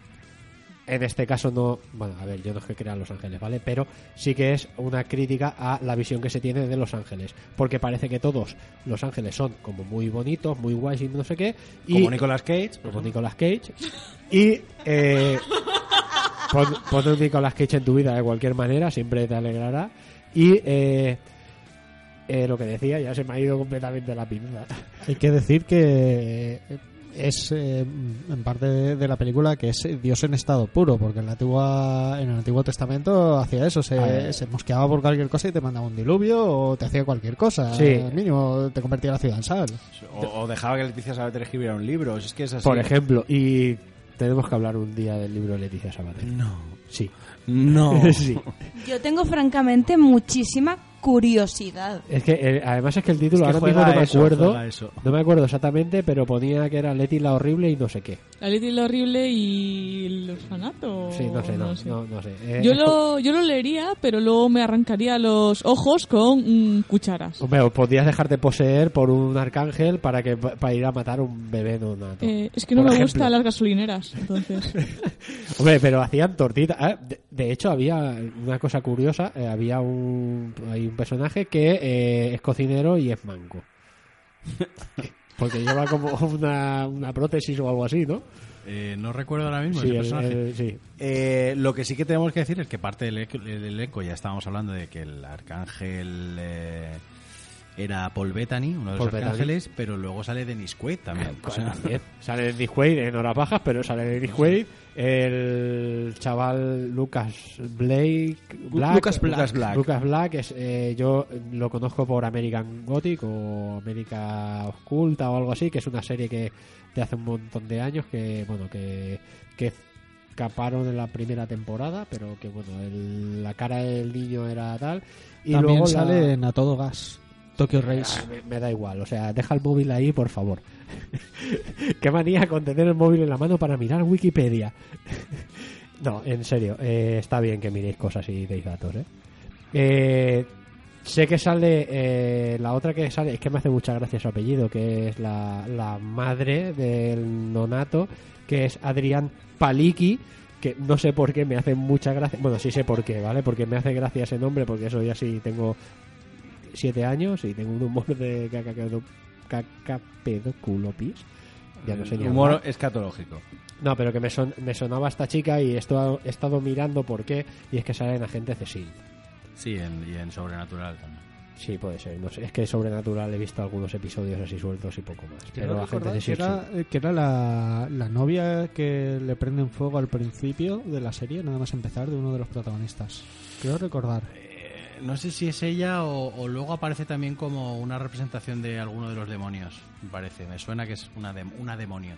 En este caso no, bueno, a ver, yo no es que crea Los Ángeles, ¿vale? Pero sí que es una crítica a la visión que se tiene de Los Ángeles, porque parece que todos Los Ángeles son como muy bonitos, muy guays y no sé qué, y Como Nicolas Cage. como Nicolas Cage y eh, pon, pon un Nicolas Cage en tu vida de cualquier manera, siempre te alegrará y eh, eh, lo que decía ya se me ha ido completamente la pinza. Hay que decir que es eh, en parte de, de la película que es Dios en estado puro, porque en la antigua en el Antiguo Testamento hacía eso, se, A ver. se mosqueaba por cualquier cosa y te mandaba un diluvio o te hacía cualquier cosa. Sí. Al mínimo te convertía la ciudad en sal. O, o dejaba que Leticia Sabater escribiera un libro. Es que es así. Por ejemplo, y tenemos que hablar un día del libro de Leticia Sabater. No. Sí. No. [laughs] sí. Yo tengo francamente muchísima curiosidad. Es que eh, además es que el título Es que ahora mismo no me eso, acuerdo. No me acuerdo exactamente, pero ponía que era Leti la horrible y no sé qué. La Leti lo horrible y el orfanato. Sí, no sé, no, sé. no, no sé. Eh, Yo lo, yo lo leería, pero luego me arrancaría los ojos con mm, cucharas. Hombre, o podrías dejarte poseer por un arcángel para que para ir a matar un bebé neonato. Eh, es que no Por me ejemplo. gustan las gasolineras, entonces. [laughs] Hombre, pero hacían tortitas. Ah, De, de hecho, había una cosa curiosa. eh, había un, hay un personaje que eh, es cocinero y es manco. [laughs] Porque lleva como una, una prótesis o algo así, ¿no? Eh, no recuerdo ahora mismo Sí, ese el- personaje. el- sí. Eh, lo que sí que tenemos que decir es que parte del eco, del elenco, ya estábamos hablando de que el arcángel eh, era Paul Bettany, uno de los Bettany. arcángeles, pero luego sale Dennis Quaid también. O sea, También. Sale Dennis Quaid en Horas Bajas, pero sale Dennis Quaid, el chaval Lucas Blake, Black, Lucas Black. Lucas Black. Lucas Black, es, eh, yo lo conozco por American Gothic o América Oculta o algo así, que es una serie que de hace un montón de años que, bueno, que, que escaparon en la primera temporada, pero que bueno, el- la cara del niño era tal. Y También luego la- sale en A Todo Gas, Tokyo Race. Ah, me, me da igual, o sea, deja el móvil ahí, por favor. [laughs] Qué manía con tener el móvil en la mano para mirar Wikipedia. [laughs] no, en serio, eh, está bien que miréis cosas y deis datos, ¿eh? Eh, sé que sale, eh, la otra que sale, es que me hace mucha gracia su apellido, que es la, la madre del nonato, que es Adrián Paliki, que no sé por qué me hace mucha gracia, bueno, sí sé por qué, ¿vale? Porque me hace gracia ese nombre, porque eso ya sí tengo siete años y tengo un humor de cacapedo- cacapedoculopis. Ya no sé ni Humor hablar. escatológico. No, pero que me, son- me sonaba esta chica y esto, he estado mirando por qué y es que sale en Agente Cecil. sí, en- y en Sobrenatural también. Sí, puede ser. No sé, es que Sobrenatural he visto algunos episodios así sueltos y poco más. Pero Agente recordar que Cecil era, que era la, la novia que le prenden fuego al principio de la serie, nada más empezar, de uno de los protagonistas. Quiero recordar. No sé si es ella o, o luego aparece también como una representación de alguno de los demonios, me parece. Me suena que es una, una demonio.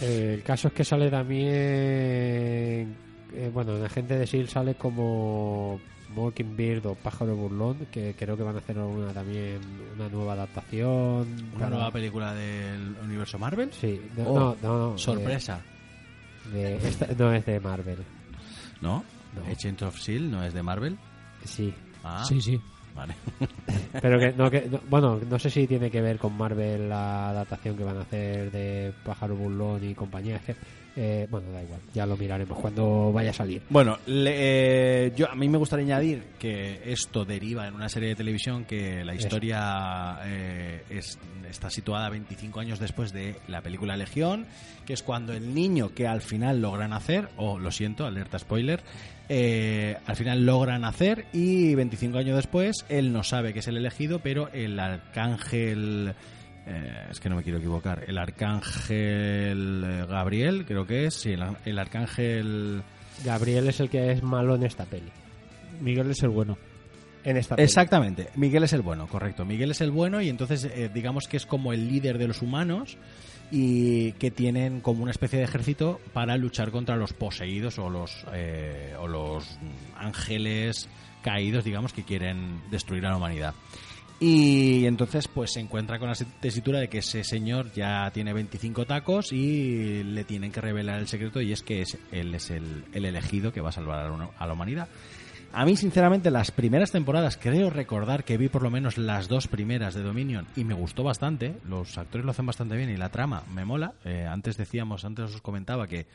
Eh, el caso es que sale también. eh, bueno, en Agente de Seal sale como Mockingbird o Pájaro Burlón, que creo que van a hacer una también una nueva adaptación. Una para- nueva película del universo Marvel. Sí, no, Oh, no, no, no, Sorpresa. de- de esta- no es de Marvel. ¿No? No. Agent of Seal no es de Marvel. Sí, Ah, Sí, sí. vale. [laughs] pero que, no, que no- bueno, no sé si tiene que ver con Marvel la adaptación que van a hacer de Pájaro Burlón y compañía. Eh, bueno, da igual, ya lo miraremos cuando vaya a salir. Bueno, le- eh, yo a mí me gustaría añadir que esto deriva en una serie de televisión que la historia eh, es- está situada 25 años después de la película Legión, que es cuando el niño que al final logra nacer, o lo siento, alerta spoiler, eh, al final logra nacer y 25 años después él no sabe que es el elegido, pero el arcángel... eh, es que no me quiero equivocar. El arcángel eh, Gabriel, creo que es. Sí, el, el arcángel. Gabriel es el que es malo en esta peli. Miguel es el bueno. En esta peli. Exactamente, Miguel es el bueno, correcto. Miguel es el bueno y entonces eh, digamos que es como el líder de los humanos y que tienen como una especie de ejército para luchar contra los poseídos o los eh, o los ángeles caídos, digamos, que quieren destruir a la humanidad. Y entonces pues se encuentra con la tesitura de que ese señor ya tiene 25 tacos y le tienen que revelar el secreto y es que es, él es el, el elegido que va a salvar a la humanidad. A mí, sinceramente, las primeras temporadas, creo recordar que vi por lo menos las dos primeras de Dominion y me gustó bastante. Los actores lo hacen bastante bien y la trama me mola. Eh, antes decíamos, antes os comentaba que,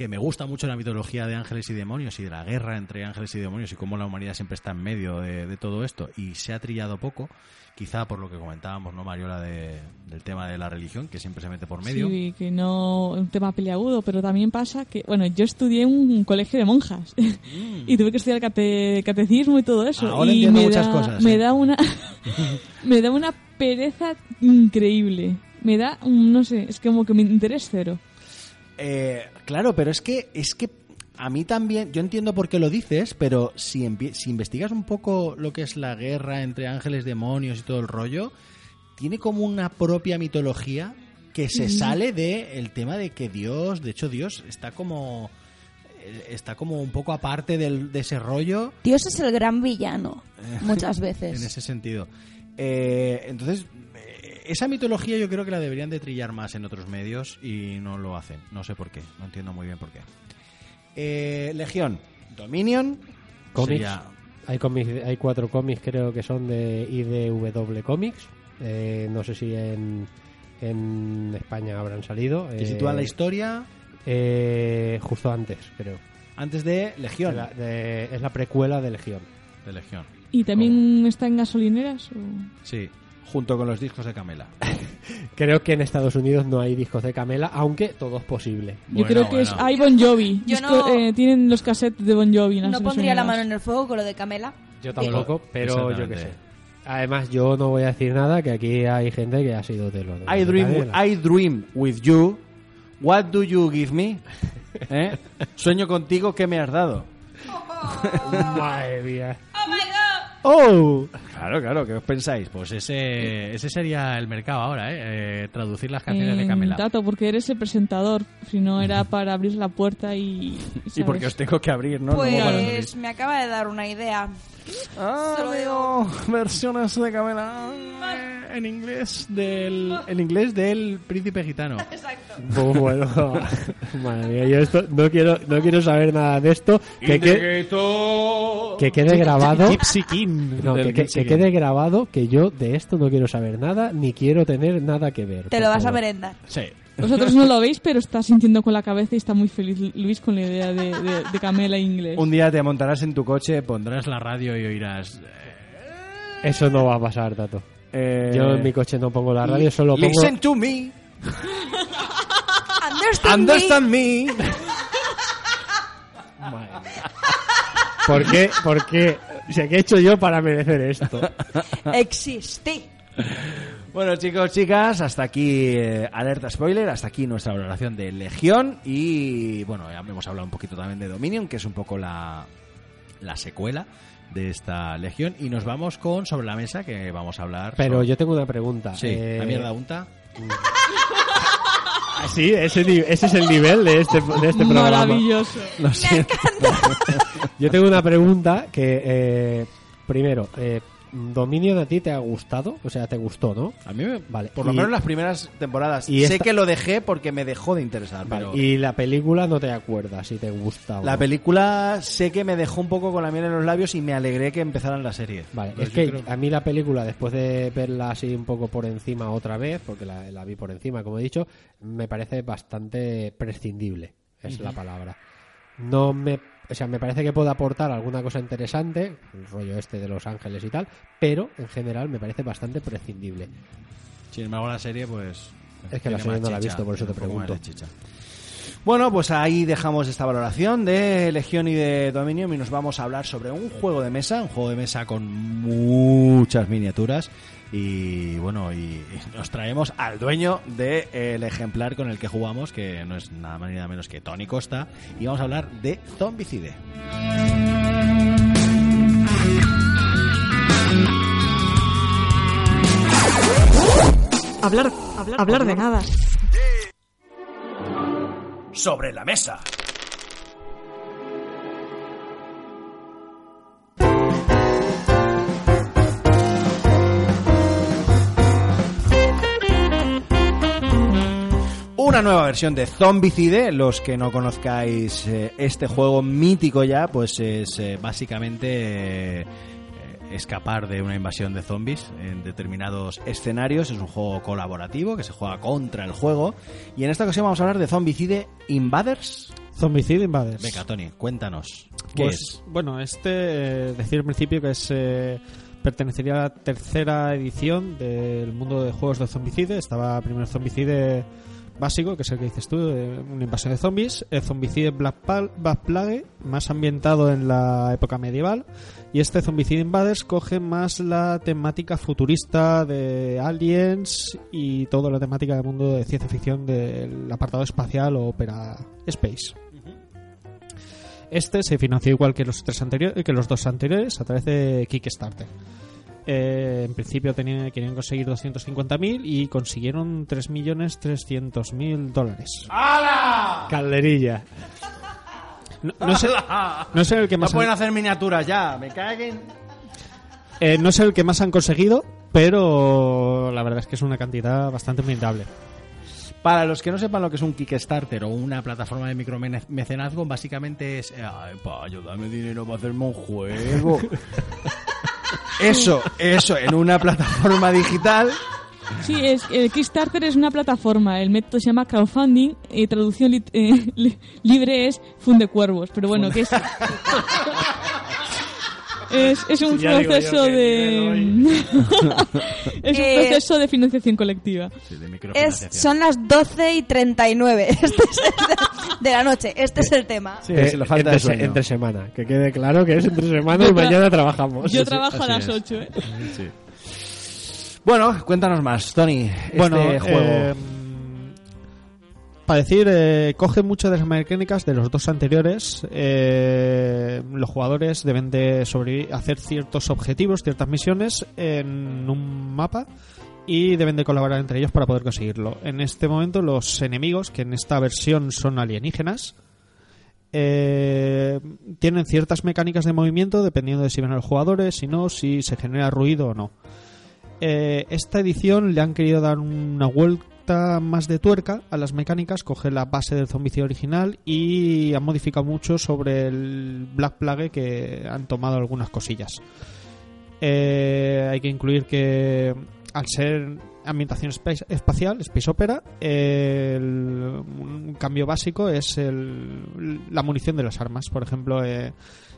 que me gusta mucho la mitología de ángeles y demonios y de la guerra entre ángeles y demonios y cómo la humanidad siempre está en medio de, de todo esto y se ha trillado poco. Quizá por lo que comentábamos, ¿no, Mariola, de- del tema de la religión, que siempre se mete por medio. Sí, que no un tema peliagudo, pero también pasa que, bueno, yo estudié en un colegio de monjas [laughs] y tuve que estudiar cate- catecismo y todo eso. Mm. Ahora y entiendo me muchas da, cosas, Me ¿eh? da una [laughs] me da una pereza increíble. Me da, un- no sé, es como que mi interés cero. Eh, claro, pero es que es que a mí también, yo entiendo por qué lo dices, pero si, investigas un poco lo que es la guerra entre ángeles, demonios y todo el rollo, tiene como una propia mitología que se sale de el tema de que Dios, de hecho Dios está como eh, está como un poco aparte del- de ese rollo Dios es el gran villano, muchas [laughs] veces. en ese sentido. Eh, entonces, eh, esa mitología yo creo que la deberían de trillar más en otros medios y no lo hacen. No sé por qué, no entiendo muy bien por qué. Eh, Legión, Dominion, Cómics. sería- Hay, cómics- hay cuatro cómics, creo que son de IDW Comics. Eh, no sé si en, en España habrán salido. que Eh, sitúan la historia eh, justo antes, creo. antes de Legión. De la- de- es la precuela de Legión. De Legión. ¿Y también está en gasolineras? o? Sí. Junto con los discos de Camela. [laughs] Creo que en Estados Unidos no hay discos de Camela, aunque todo es posible. Yo Bueno, creo que bueno. es hay Bon Jovi. Yo Disco- no- eh, tienen los cassettes de Bon Jovi. en las No pondría la mano en el fuego con lo de Camela. Yo tampoco, pero yo qué Exactamente. sé. Además, yo no voy a decir nada, que aquí hay gente que ha sido de los de I dream. I dream with you. What do you give me? [laughs] ¿Eh? Sueño contigo, ¿qué me has dado? Madre mía. ¡Oh! Claro, claro, ¿qué os pensáis? Pues ese, ese sería el mercado ahora, ¿eh? Eh, traducir las canciones de Eh, Camela. Tato, porque eres el presentador. Si no era para abrir la puerta y. Y ¿sabes? porque os tengo que abrir, ¿no? Pues me acaba de dar una idea. Ah, Se lo veo versiones de Camela En inglés del, en inglés del príncipe gitano. [laughs] Pues bueno, [laughs] madre mía, yo esto no quiero, no quiero saber nada de esto. Que, que, que quede grabado. Gypsy King. No, que, que- que quede grabado que yo de esto no quiero saber nada, ni quiero tener nada que ver. Te lo vas a merendar. Sí. Vosotros no lo veis, pero está sintiendo con la cabeza y está muy feliz Luis con la idea de, de, de Camela inglés. Un día te montarás en tu coche, Pondrás la radio y oirás. eh, Eso no va a pasar, Tato. eh, Yo en mi coche no pongo la radio, solo pongo. Listen to me, [laughs] Understand, understand me. ¿Por qué? ¿Por qué? O sea, ¿qué he hecho yo para merecer esto? me. Bueno, chicos, chicas, hasta aquí eh, alerta spoiler, hasta aquí nuestra valoración de Legión y bueno, ya hemos hablado un poquito también de Dominion, que es un poco la, la secuela de esta Legión y nos vamos con sobre la mesa que vamos a hablar. Pero sobre- yo tengo una pregunta. Sí, Eh, la mierda unta. [laughs] Sí, ese, ni- ese es el nivel de este, de este programa. Maravilloso. Lo siento. [laughs] Yo tengo una pregunta que, eh, primero, eh, ¿Dominion a ti te ha gustado? O sea, ¿te gustó, no? A mí, me- Vale, por lo y- menos las primeras temporadas. y sé esta- que lo dejé porque me dejó de interesar, Vale, pero Y la película no te acuerdas si te gusta o la no. película sé que me dejó un poco con la miel en los labios y me alegré que empezaran la serie. Vale, Pues es que creo- a mí la película, después de verla así un poco por encima otra vez, porque la, la vi por encima, como he dicho, me parece bastante prescindible, es la palabra. No me, o sea, me parece que puede aportar alguna cosa interesante, el rollo este de Los Ángeles y tal, pero en general me parece bastante prescindible. Sin embargo, la serie, pues. Es que la serie no la he visto, por eso te pregunto. Bueno, pues ahí dejamos esta valoración de Legión y de Dominion y nos vamos a hablar sobre un juego de mesa, un juego de mesa con muchas miniaturas y bueno, y, nos traemos al dueño del ejemplar con el que jugamos, que no es nada más ni nada menos que Tony Costa, y vamos a hablar de Zombicide. Hablar, hablar, de nada. Sobre la mesa. Una nueva versión de Zombicide. Los que no conozcáis eh, este juego mítico ya, pues es eh, básicamente eh, escapar de una invasión de zombies en determinados escenarios. Es un juego colaborativo que se juega contra el juego. Y en esta ocasión vamos a hablar de Zombicide Invaders. Zombicide Invaders. Venga, Tony, cuéntanos. ¿Qué Pues, es? Bueno, este, eh, decir al principio que es, pertenecería a la tercera edición del mundo de juegos de Zombicide. Estaba primero Zombicide básico, que es el que dices tú, eh, una invasión de zombies. El Zombicide Black, Pal- Black Plague, más ambientado en la época medieval. Y este Zombicide Invaders coge más la temática futurista de aliens y toda la temática del mundo de ciencia ficción del apartado espacial o ópera space. Este se financió igual que los tres anteriores, que los dos anteriores a través de Kickstarter. Eh, en principio tenían, querían conseguir 250.000 y consiguieron 3.300.000 dólares. Calderilla. No, no sé, no sé el que [laughs] No más pueden han, hacer miniaturas ya, me caguen. eh, no sé el que más han conseguido, pero la verdad es que es una cantidad bastante admirable. Para los que no sepan lo que es un Kickstarter o una plataforma de micromecenazgo básicamente es ay, pa, ayúdame dinero para hacerme un juego [laughs] [laughs] Eso, eso, en una plataforma digital. Sí, es, el Kickstarter es una plataforma. El método se llama crowdfunding y traducción lit- eh, [laughs] li- libre es funde cuervos. Pero bueno, que es. [laughs] Es, es un Ya proceso de. [laughs] es un Eh, proceso de financiación colectiva. Sí, de Es, son las 12 y 39 [laughs] este es el- de la noche. Este es el tema. Sí, Eh, sí, le falta entre, de se- sueño. entre semana. Que quede claro que es entre semana y mañana trabajamos. Yo trabajo a así las es. 8, ¿eh? Sí. Bueno, cuéntanos más, Tony. Bueno, este juego. eh, para decir, eh, coge muchas de las mecánicas de los dos anteriores. Eh, los jugadores deben de hacer ciertos objetivos, ciertas misiones en un mapa y deben de colaborar entre ellos para poder conseguirlo. En este momento los enemigos, que en esta versión son alienígenas, eh, tienen ciertas mecánicas de movimiento dependiendo de si ven a los jugadores, si no, si se genera ruido o no. Eh, esta edición le han querido dar una vuelta más de tuerca a las mecánicas, coger la base del zombicide original y han modificado mucho sobre el Black Plague que han tomado algunas cosillas. Eh, hay que incluir que al ser ambientación espacial, Space Opera, un cambio básico es el- la munición de las armas. Por ejemplo, eh,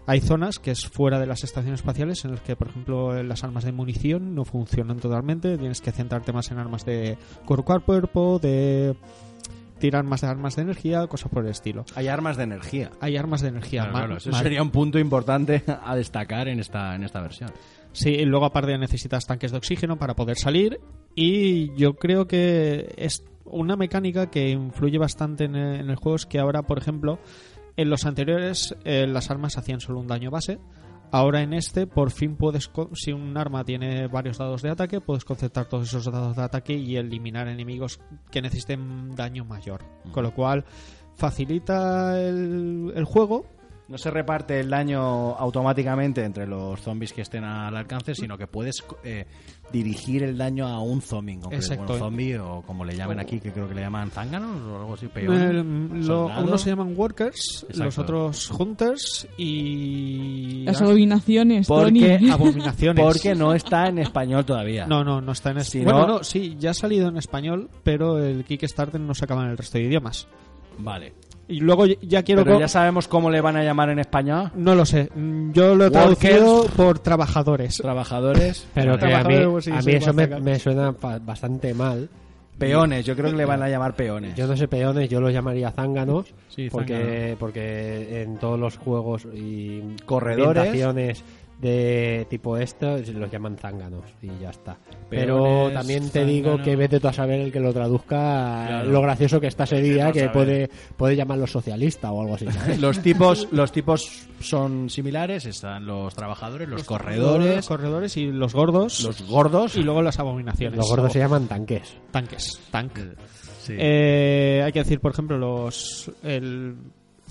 hay zonas que es fuera de las estaciones espaciales en las que, por ejemplo, las armas de munición no funcionan totalmente. Tienes que centrarte más en armas de cuerpo a cuerpo, de tirar más de armas de energía, cosas por el estilo. Hay armas de energía. Hay armas de energía. Claro, claro, eso sería un punto importante [laughs] a destacar en esta, en esta versión. Sí, y luego aparte necesitas tanques de oxígeno para poder salir y yo creo que es una mecánica que influye bastante en el, en el juego es que ahora, por ejemplo, en los anteriores eh, las armas hacían solo un daño base. Ahora en este, por fin puedes, si un arma tiene varios dados de ataque, puedes concentrar todos esos dados de ataque y eliminar enemigos que necesiten daño mayor. Con lo cual facilita el, el juego, No se reparte el daño automáticamente entre los zombies que estén al alcance, sino que puedes eh, dirigir el daño a un zombie. Exacto. Bueno, zombie o como le llamen aquí, que creo que le llaman zánganos o algo así, Eh, lo- soldado. unos se llaman workers, Exacto. los otros hunters y Las abominaciones, Tony. Porque, [laughs] abominaciones. porque no está en [laughs] español todavía. No, no, no está en Si español. Bueno, no- no, sí, ya ha salido en español, pero el Kickstarter no se acaba en el resto de idiomas. Vale. Y luego ya- quiero... Pero ya sabemos cómo le van a llamar en español. No lo sé, mm, yo lo he Workers. traducido por trabajadores. Trabajadores. Pero que a mí, pues sí, a eso mí eso me, me suena pa- bastante mal. Peones, yo creo que le van a llamar peones. Yo no sé peones, yo los llamaría zánganos. Sí, porque, zánganos. porque en todos los juegos y Corredores. ambientaciones de tipo esto los llaman zánganos y ya está. Pero Peones, también te digo que vete tú a saber el que lo traduzca Claro. lo gracioso que está ese día que puede, puede llamarlo socialista o algo así. [laughs] Los tipos, los tipos son similares, están los trabajadores, los, corredores, Los corredores y los gordos. los gordos. y luego las abominaciones. los gordos se llaman tanques. Tanques. Tank. Sí. Eh, hay que decir, por ejemplo, los el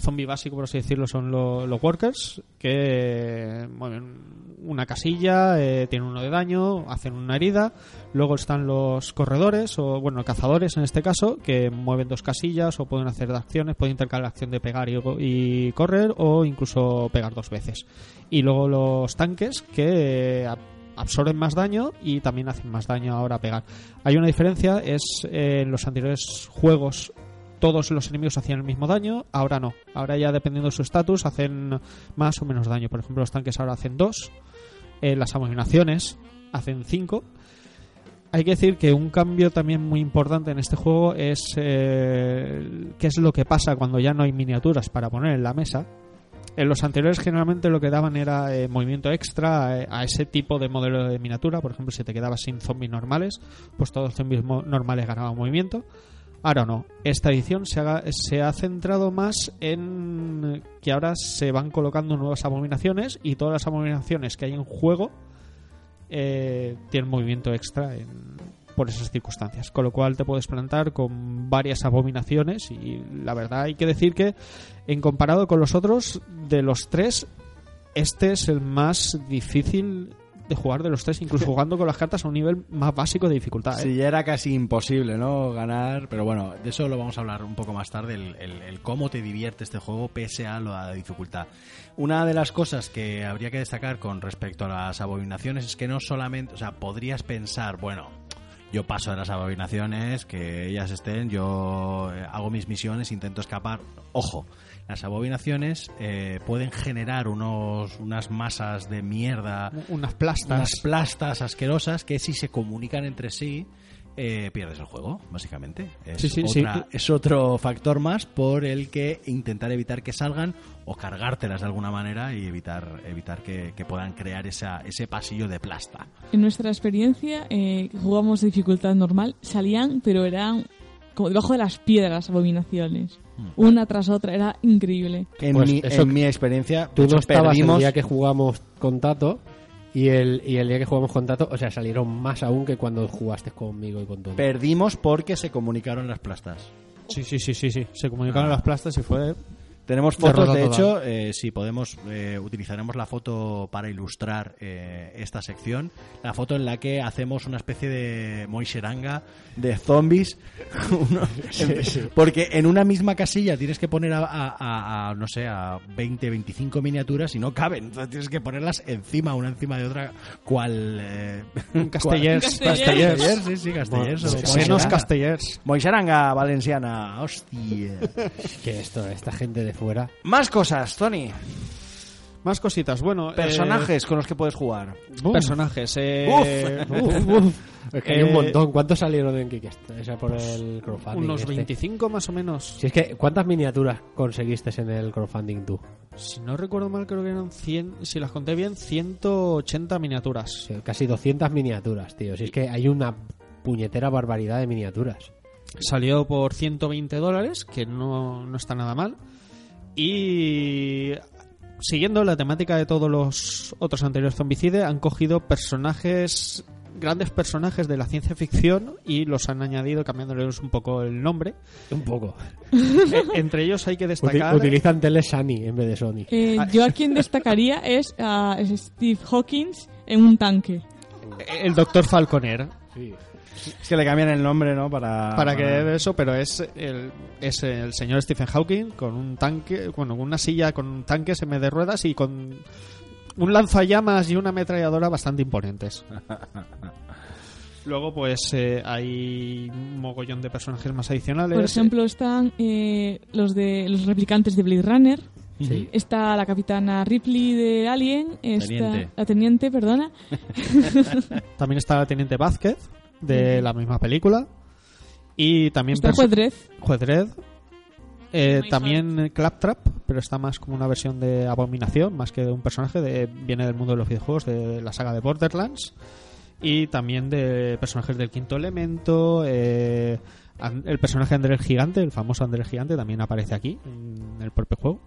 zombie básico, por así decirlo, son lo- los workers que mueven una casilla, eh, tienen uno de daño, hacen una herida. Luego están los corredores, o bueno, cazadores en este caso, que mueven dos casillas o pueden hacer acciones, pueden intercalar la acción de pegar y, correr o incluso pegar dos veces. Y luego los tanques que eh, ab- absorben más daño y también hacen más daño ahora a pegar. Hay una diferencia, es eh, en los anteriores juegos todos los enemigos hacían el mismo daño, ahora no. Ahora ya dependiendo de su estatus hacen más o menos daño. Por ejemplo, los tanques ahora hacen 2, las abominaciones hacen 5. Hay que decir que un cambio también muy importante en este juego es eh, qué es lo que pasa cuando ya no hay miniaturas para poner en la mesa. En los anteriores generalmente lo que daban era eh, movimiento extra eh, a ese tipo de modelo de miniatura. Por ejemplo, si te quedabas sin zombies normales, pues todos los zombies normales ganaban movimiento. Ahora no. Esta edición se, ha centrado más en que ahora se van colocando nuevas abominaciones y todas las abominaciones que hay en juego eh, tienen movimiento extra en- por esas circunstancias. Con lo cual te puedes plantar con varias abominaciones y la verdad hay que decir que en comparado con los otros de los tres, este es el más difícil de jugar de los tres, incluso jugando con las cartas a un nivel más básico de dificultad. ¿eh? Sí, ya era casi imposible, ¿no? Ganar, pero bueno, de eso lo vamos a hablar un poco más tarde, el, el- el cómo te divierte este juego pese a la dificultad. Una de las cosas que habría que destacar con respecto a las abominaciones es que no solamente, o sea, podrías pensar, bueno, yo paso de las abominaciones, que ellas estén, yo eh, hago mis misiones, intento escapar. Ojo, las abominaciones eh, pueden generar unos, unas masas de mierda, Unas plastas. unas plastas asquerosas que si se comunican entre sí eh, pierdes el juego, básicamente. Es, Sí, sí, otra- sí. es otro factor más por el que intentar evitar que salgan o cargártelas de alguna manera y evitar, evitar que, que puedan crear esa, ese pasillo de plasta. En nuestra experiencia, eh, jugamos de dificultad normal, salían, pero eran como debajo de las piedras abominaciones. Una tras otra, era increíble. En, Pues mi, eso en mi experiencia, Tú no estabas perdimos, el día que jugamos con Tato y el, y el día que jugamos con Tato, o sea, salieron más aún que cuando jugaste conmigo y con Tony. perdimos porque se comunicaron las plastas. Sí, sí, sí, sí, sí. Se comunicaron las plastas y fue... Tenemos fotos, de hecho, Eh, si podemos, eh, utilizaremos la foto para ilustrar eh, esta sección. La foto en la que hacemos una especie de moiseranga de zombies. [laughs] Uno- Porque en una misma casilla tienes que poner a, a- a- a, no sé, a 20, 25 miniaturas y no caben. Entonces tienes que ponerlas encima, una encima de otra, cual... Eh, [laughs] [laughs] Castellers. Castellers. Sí, sí, Castellers. Bueno, o castellers. Moisaranga valenciana, hostia. Que esto, esta gente de fuera. Más cosas, Tony. Más cositas. Bueno, eh, Personajes con los que puedes jugar. personajes. eh, Uf, [laughs] uf. Es que hay un Eh, montón. ¿Cuántos salieron en Kickstarter? Esa por el crowdfunding. unos este? 25 más o menos. Si es que, ¿cuántas miniaturas conseguiste en el crowdfunding tú? Si no recuerdo mal, creo que eran 100, si las conté bien, 180 miniaturas. Sí, Casi 200 miniaturas, tío. Si es que hay una puñetera barbaridad de miniaturas. Salió por 120 dólares, que no, no está nada mal. Y siguiendo la temática de todos los otros anteriores Zombicide, han cogido personajes, grandes personajes de la ciencia ficción y los han añadido cambiándoles un poco el nombre. Un poco. Eh, entre ellos hay que destacar... utilizan tele Sony en vez de Sony. Eh, yo a quien destacaría es a Steve Hawkins en un tanque. el Doctor Falconer. Es que le cambian el nombre, ¿no? Para, para que eso, pero es el, es el señor Stephen Hawking con un tanque, bueno, con una silla con un tanque semi de ruedas y con un lanzallamas y una ametralladora bastante imponentes. [laughs] Luego, pues eh, hay un mogollón de personajes más adicionales. Por ejemplo, están eh, los de los replicantes de Blade Runner. Sí. Está la capitana Ripley de Alien. Está, Teniente. La teniente, perdona. [laughs] también está la Teniente Vázquez de la misma película. Y también Está Juez Dredd. Juez Dredd. Eh, también Claptrap, pero está más como una versión de Abominación, más que de un personaje. De, viene del mundo de los videojuegos, de la saga de Borderlands. Y también de personajes del Quinto Elemento. eh, el personaje André el Gigante, el famoso André el Gigante, también aparece aquí, en el propio juego.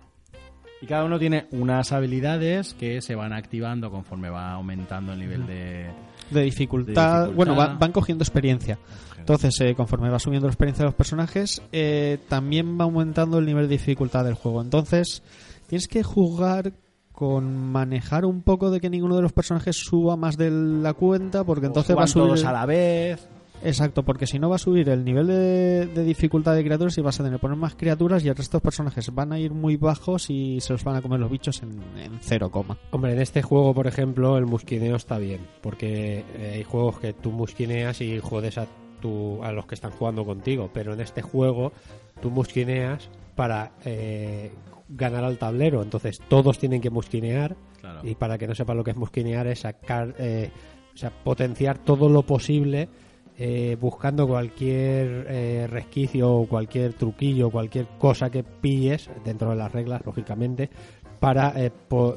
Y cada uno tiene unas habilidades que se van activando conforme va aumentando el nivel de... De dificultad. De dificultad. Bueno, va- van cogiendo experiencia. Entonces, eh, conforme va subiendo la experiencia de los personajes, eh, también va aumentando el nivel de dificultad del juego. Entonces, tienes que jugar con manejar un poco de que ninguno de los personajes suba más de la cuenta, porque entonces va a subir. todos a la vez. Exacto, porque si no va a subir el nivel de, de dificultad de criaturas y vas a tener que poner más criaturas y el resto de personajes van a ir muy bajos y se los van a comer los bichos en, en cero coma. Hombre, en este juego, por ejemplo, el musquineo está bien, porque eh, hay juegos que tú musquineas y jodes a, tu, a los que están jugando contigo, pero en este juego tú musquineas para eh, ganar al tablero, entonces todos tienen que musquinear Claro. y para que no sepa lo que es musquinear es sacar, eh, o sea, potenciar todo lo posible eh, buscando cualquier eh, resquicio o cualquier truquillo, cualquier cosa que pilles dentro de las reglas, lógicamente, para, eh,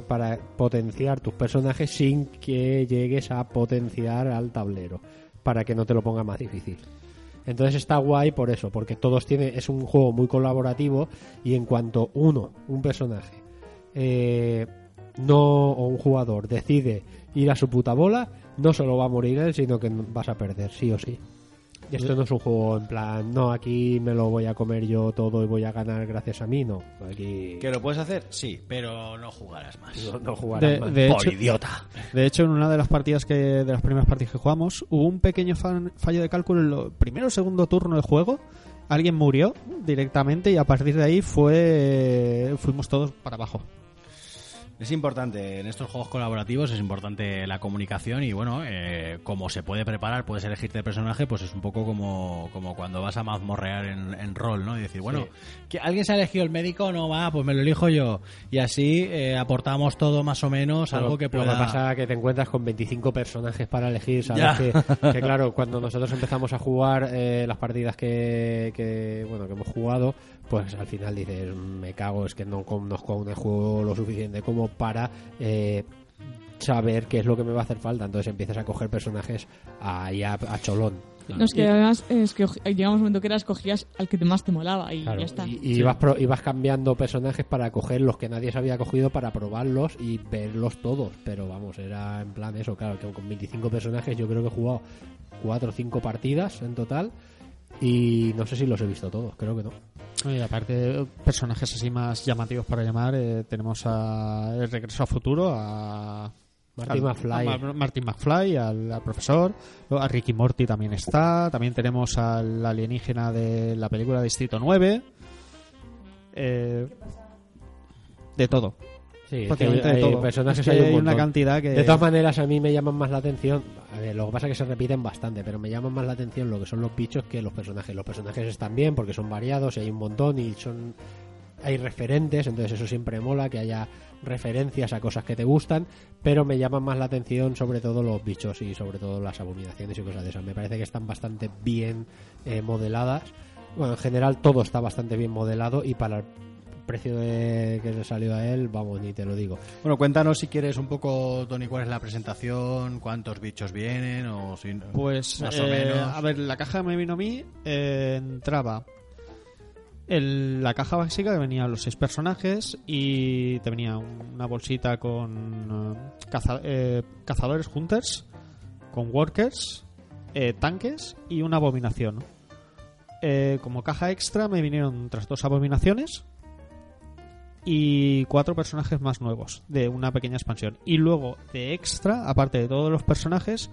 para potenciar tus personajes sin que llegues a potenciar al tablero, para que no te lo ponga más difícil. Entonces está guay por eso, porque todos tienen, es un juego muy colaborativo y en cuanto uno, un personaje, no o un jugador decide ir a su puta bola, no solo va a morir él, sino que vas a perder, sí o sí. Y esto no es un juego en plan, no, aquí me lo voy a comer yo todo y voy a ganar gracias a mí, no. Aquí ¿Que lo puedes hacer? Sí, pero no jugarás más. no, no jugarás De, más. de Por hecho, idiota. de hecho, en una de las partidas que de las primeras partidas que jugamos, hubo un pequeño fan- fallo de cálculo en el primero o segundo turno del juego. Alguien murió directamente y a partir de ahí fue fuimos todos para abajo. Es importante, en estos juegos colaborativos es importante la comunicación y bueno, eh, como se puede preparar, puedes elegirte el personaje, pues es un poco como, como cuando vas a mazmorrear en, en rol, ¿no? Y decir, bueno, que ¿alguien se ha elegido el médico? No va, pues me lo elijo yo. Y así eh, aportamos todo más o menos, algo que Lo pueda... que pasa que te encuentras con 25 personajes para elegir, ¿sabes? Que, que claro, cuando nosotros empezamos a jugar eh, las partidas que, que, bueno, que hemos jugado, pues al final dices, me cago, es que no conozco un juego lo suficiente como para eh, saber qué es lo que me va a hacer falta. Entonces empiezas a coger personajes ahí a, a cholón. No, es que además es que llegamos un momento que era escogías al que más te molaba y Claro, ya está. Y, y vas, pro- y vas cambiando personajes para coger los que nadie se había cogido para probarlos y verlos todos. Pero vamos, era en plan eso, claro, que con 25 personajes yo creo que he jugado 4 o 5 partidas en total. Y no sé si los he visto todos, creo que no. Y aparte, personajes así más llamativos para llamar, eh, tenemos a El Regreso a Futuro, a. Marty al- McFly. a al, al profesor. A Ricky Morty también está. También tenemos al alienígena de la película Distrito 9. Eh, de todo. Sí, es que hay de todo. personajes Es que hay un hay una cantidad que. De todas maneras, a mí me llaman más la atención. A ver, lo que pasa es que se repiten bastante, pero me llaman más la atención lo que son los bichos que los personajes. Los personajes están bien porque son variados y hay un montón y son. Hay referentes, entonces eso siempre mola, que haya referencias a cosas que te gustan, pero me llaman más la atención sobre todo los bichos y sobre todo las abominaciones y cosas de esas. Me parece que están bastante bien eh, modeladas. Bueno, en general todo está bastante bien modelado y para precio de que le salió a él, vamos, ni te lo digo. Bueno, cuéntanos si quieres un poco, Tony, cuál es la presentación, cuántos bichos vienen o si... Pues, Más o eh, menos. a ver, la caja que me vino a mí eh, entraba el- la caja básica que venía los seis personajes y te venía una bolsita con eh, caza- eh, cazadores hunters, con workers, eh, tanques y una abominación. Eh, como caja extra me vinieron otras dos abominaciones y cuatro personajes más nuevos de una pequeña expansión. Y luego de extra, aparte de todos los personajes,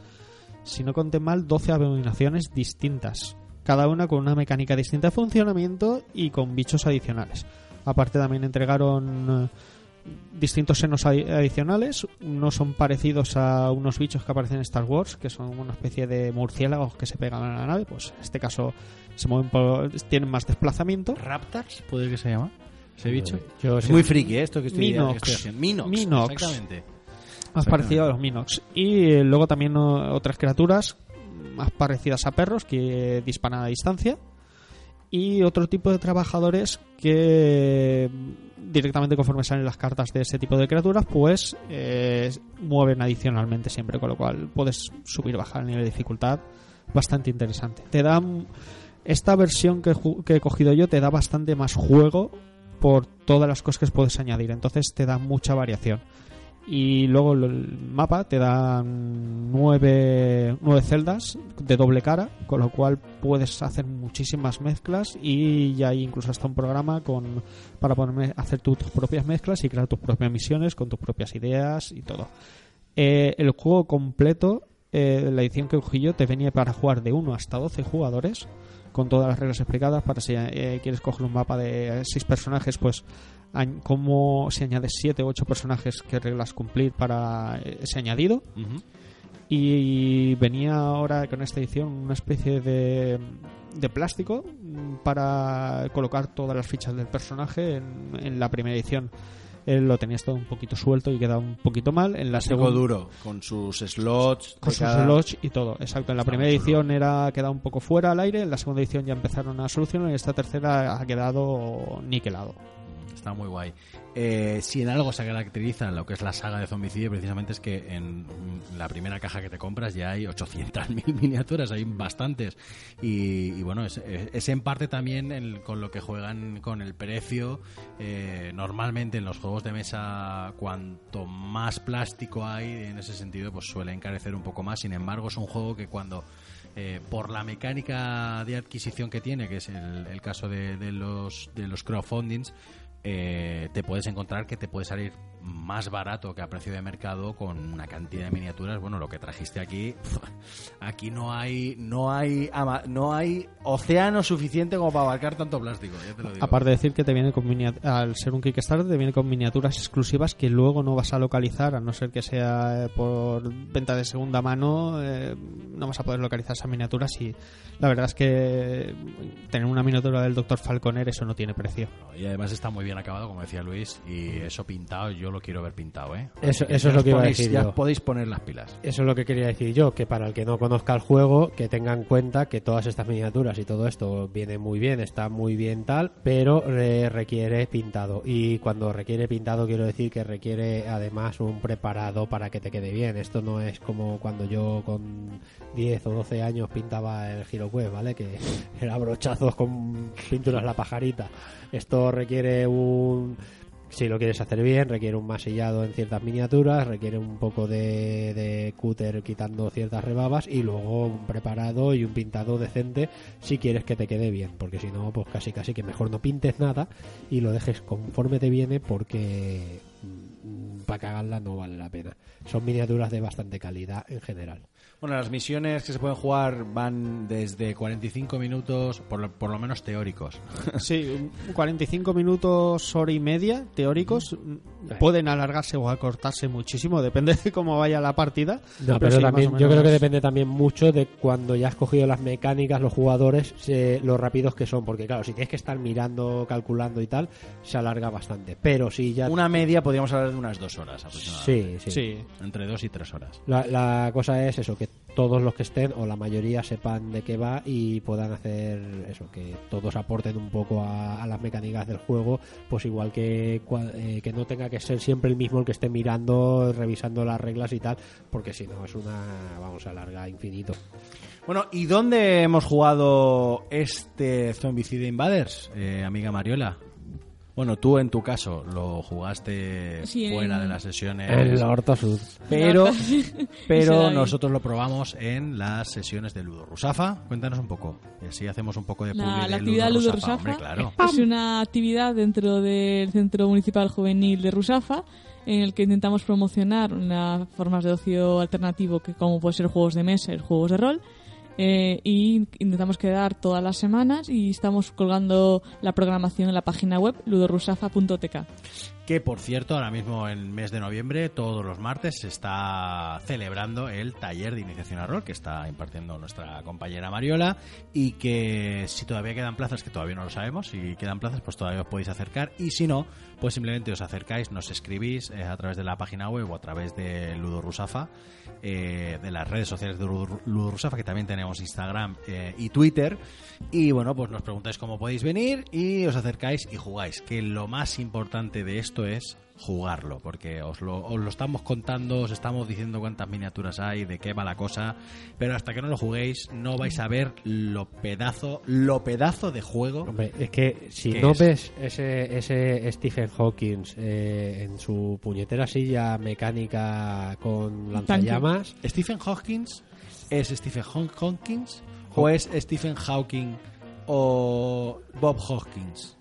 si no conté mal, 12 abominaciones distintas. Cada una con una mecánica distinta de funcionamiento y con bichos adicionales. Aparte también entregaron eh, distintos senos adi- adicionales. Unos son parecidos a unos bichos que aparecen en Star Wars, que son una especie de murciélagos que se pegan a la nave. Pues en este caso se mueven por- tienen más desplazamiento. ¿Raptors? ¿Puede que se llama? Yo es muy friki, ¿eh? Esto que estoy, Minox. que estoy. Minox. Minox. Exactamente. más Exactamente. parecido a los Minox. Y eh, luego también o- otras criaturas más parecidas a perros que disparan a distancia. Y otro tipo de trabajadores que directamente conforme salen las cartas de ese tipo de criaturas, pues eh, mueven adicionalmente siempre, con lo cual puedes subir bajar el nivel de dificultad bastante interesante. Te dan esta versión que, que he cogido yo te da bastante más juego por todas las cosas que puedes añadir, entonces te da mucha variación y luego el mapa te da nueve, nueve celdas de doble cara, con lo cual puedes hacer muchísimas mezclas y ya hay incluso hasta un programa con para ponerme, hacer tus propias mezclas y crear tus propias misiones con tus propias ideas y todo. Eh, el juego completo, eh, la edición que cogí yo, te venía para jugar de 1 hasta 12 jugadores con todas las reglas explicadas para si eh, quieres coger un mapa de 6 personajes, pues cómo si añades 7 o 8 personajes, qué reglas cumplir para eh, ese añadido. Y venía ahora con esta edición una especie de, de plástico mm, para colocar todas las fichas del personaje. En, en la primera edición eh, lo tenías todo un poquito suelto y quedaba un poquito mal. En la segunda duro, con sus slots. con sus cada- slots y todo, exacto. En la primera edición era quedado un poco fuera al aire, en la segunda edición ya empezaron a solucionar y esta tercera ha quedado niquelado. Está muy guay. Eh, si en algo se caracteriza lo que es la saga de Zombicide, precisamente es que en la primera caja que te compras ya hay 800.000 [laughs] miniaturas, hay bastantes. Y, bueno, es, en parte también el- con lo que juegan con el precio. Eh, normalmente en los juegos de mesa, cuanto más plástico hay, en ese sentido, pues suele encarecer un poco más. Sin embargo, es un juego que cuando eh, por la mecánica de adquisición que tiene, que es el, el caso de, de los, de los crowdfundings, eh, te puedes encontrar que te puede salir más barato que a precio de mercado con una cantidad de miniaturas. Bueno, lo que trajiste aquí, [laughs] aquí no hay no hay no hay océano suficiente como para abarcar tanto plástico. Ya te lo digo. Aparte de decir que te viene con al ser un Kickstarter te viene con miniaturas exclusivas que luego no vas a localizar, a no ser que sea eh, por venta de segunda mano, eh, no vas a poder localizar esas miniaturas y la verdad es que tener una miniatura del Dr. Falconer eso no tiene precio. Y además está muy bien acabado, como decía Luis, y eso pintado, yo lo quiero ver pintado, ¿eh? Eso, es lo que iba a decir Ya yo. os podéis poner las pilas. Eso es lo que quería decir yo, que para el que no conozca el juego, que tenga en cuenta que todas estas miniaturas y todo esto viene muy bien, está muy bien tal, pero eh, requiere pintado. Y cuando requiere pintado quiero decir que requiere además un preparado para que te quede bien. Esto no es como cuando yo con 10 o 12 años pintaba el HeroQuest, ¿vale? Que [laughs] era brochazos con pinturas la pajarita. Esto requiere un si lo quieres hacer bien, requiere un masillado en ciertas miniaturas, requiere un poco de, de cúter quitando ciertas rebabas y luego un preparado y un pintado decente si quieres que te quede bien, porque si no, pues casi casi que mejor no pintes nada y lo dejes conforme te viene porque para cagarla no vale la pena. Son miniaturas de bastante calidad en general. Bueno, las misiones que se pueden jugar van desde 45 minutos, por lo, por lo menos teóricos. [laughs] Sí, un 45 minutos, hora y media, teóricos, pueden alargarse o acortarse muchísimo, depende de cómo vaya la partida. No, pero, sí, también, yo creo que depende también mucho de cuando ya has cogido las mecánicas, los jugadores, se- lo rápidos que son. Porque claro, si tienes que estar mirando, calculando y tal, se alarga bastante. Pero si ya... Una media podríamos hablar de unas dos horas aproximadamente. Sí, sí. Sí, Entre dos y tres horas. La, la cosa es eso, que todos los que estén, o la mayoría, sepan de qué va y puedan hacer eso, que todos aporten un poco a, las mecánicas del juego, pues igual que, eh, que no tenga que ser siempre el mismo el que esté mirando, revisando las reglas y tal, porque si no es una, vamos a larga infinito. Bueno, ¿y dónde hemos jugado este Zombicide Invaders, eh, amiga Mariola? Bueno, tú en tu caso lo jugaste Sí, fuera en- de las sesiones. Horto Sud. Pero, Sí, pero [laughs] David. nosotros lo probamos en las sesiones de Ludo Rusafa. Cuéntanos un poco. Y así hacemos un poco de La, la de actividad Ludo Ludo Rusafa. Rusafa Hombre, claro. es una actividad dentro del Centro Municipal Juvenil de Rusafa en el que intentamos promocionar unas formas de ocio alternativo que como puede ser juegos de mesa y juegos de rol eh, y intentamos quedar todas las semanas y estamos colgando la programación en la página web ludorusafa.tk Que por cierto, ahora mismo en el mes de noviembre, todos los martes, se está celebrando el taller de iniciación a rol que está impartiendo nuestra compañera Mariola. Y que si todavía quedan plazas, que todavía no lo sabemos, si quedan plazas, pues todavía os podéis acercar. Y si no, pues simplemente os acercáis, nos escribís eh, a través de la página web o a través de Ludo Rusafa, eh, de las redes sociales de Ludo Rusafa, que también tenemos Instagram eh, y Twitter. Y bueno, pues nos preguntáis cómo podéis venir y os acercáis y jugáis. Que lo más importante de esto es jugarlo, porque os lo, os lo estamos contando, os estamos diciendo cuántas miniaturas hay, de qué va la cosa, pero hasta que no lo juguéis no vais a ver lo pedazo, lo pedazo de juego. Hombre, es que si ¿Qué no es? ves ese, ese Stephen Hawking eh, en su puñetera silla mecánica con lanzallamas, Stephen Hawkins es Stephen Haw- Hawkins o es Stephen Hawking o Bob Hawkins.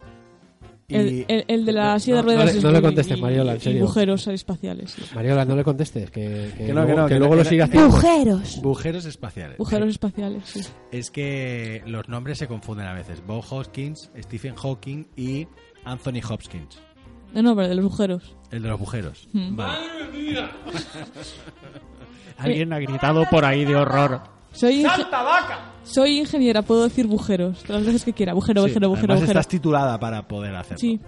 El, el- el de la silla de no ruedas es no le contestes, y- Mariola, en y serio. agujeros espaciales sí. Mariola, no le contestes, que, que Que no, luego, que no, que que luego no, lo que siga no. haciendo. Agujeros. Agujeros espaciales. agujeros espaciales sí. Es que los nombres se confunden a veces. Bob Hawkins, Stephen Hawking y Anthony Hopkins. no no pero de los agujeros El de los agujeros. Mm. Vale. [laughs] alguien ha gritado por ahí de horror. Soy inge- soy ingeniera puedo decir bujeros todas las veces que quiera agujero Sí, agujero además agujero estás titulada para poder hacerlo. sí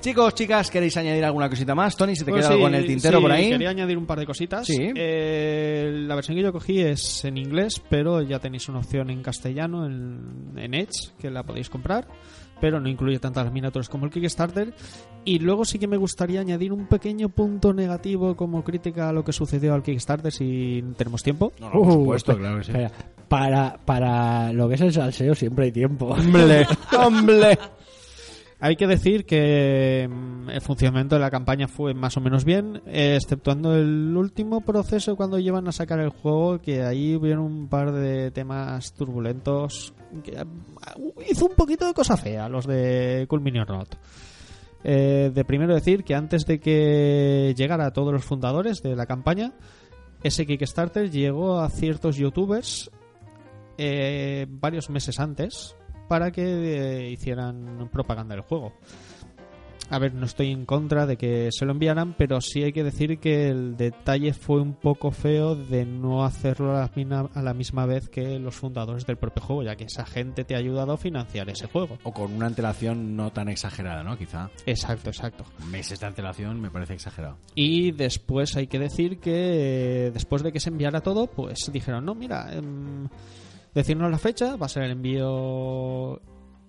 Chicos, chicas, ¿queréis añadir alguna cosita más? Tony, si te Pues queda sí, algo en el tintero sí, por ahí. Quería añadir un par de cositas. Sí. Eh, la versión que yo cogí es en inglés, pero ya tenéis una opción en castellano en, en Edge que la podéis comprar, pero no incluye tantas miniaturas como el Kickstarter. Y luego sí que me gustaría añadir un pequeño punto negativo como crítica a lo que sucedió al Kickstarter si tenemos tiempo. No, no, por Uh, supuesto, claro que sí. Para, para lo que es el salseo siempre hay tiempo. ¡Hombre! [laughs] ¡Hombre! Hay que decir que mm, el funcionamiento de la campaña fue más o menos bien, exceptuando el último proceso cuando llevan a sacar el juego, que ahí hubieron un par de temas turbulentos ah, hizo un poquito de cosa fea los de Cool Minion Not. Eh, de primero decir que antes de que llegara a todos los fundadores de la campaña, ese Kickstarter llegó a ciertos youtubers eh, varios meses antes para que eh, hicieran propaganda del juego. A ver, no estoy en contra de que se lo enviaran, pero sí hay que decir que el detalle fue un poco feo de no hacerlo a la, a la misma vez que los fundadores del propio juego, ya que esa gente te ha ayudado a financiar ese juego. O con una antelación no tan exagerada, ¿no? Quizá. Exacto, exacto. Meses de antelación me parece exagerado. Y después hay que decir que eh, después de que se enviara todo, pues dijeron, no, mira, em, decirnos la fecha, va a ser el envío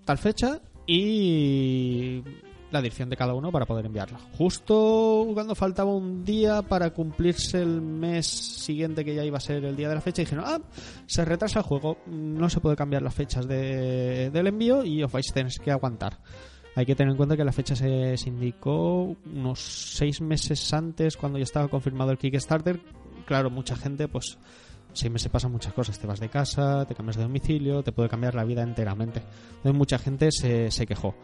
tal fecha y la dirección de cada uno para poder enviarlo. Justo cuando faltaba un día para cumplirse el mes siguiente que ya iba a ser el día de la fecha, dijeron, ah, se retrasa el juego, no se puede cambiar las fechas de- del envío y os vais a tener que aguantar. Hay que tener en cuenta que la fecha se, se indicó unos seis meses antes, cuando ya estaba confirmado el Kickstarter. Claro, mucha gente, pues, seis meses pasan muchas cosas. Te vas de casa, te cambias de domicilio, te puede cambiar la vida enteramente. Entonces, mucha gente se, se quejó.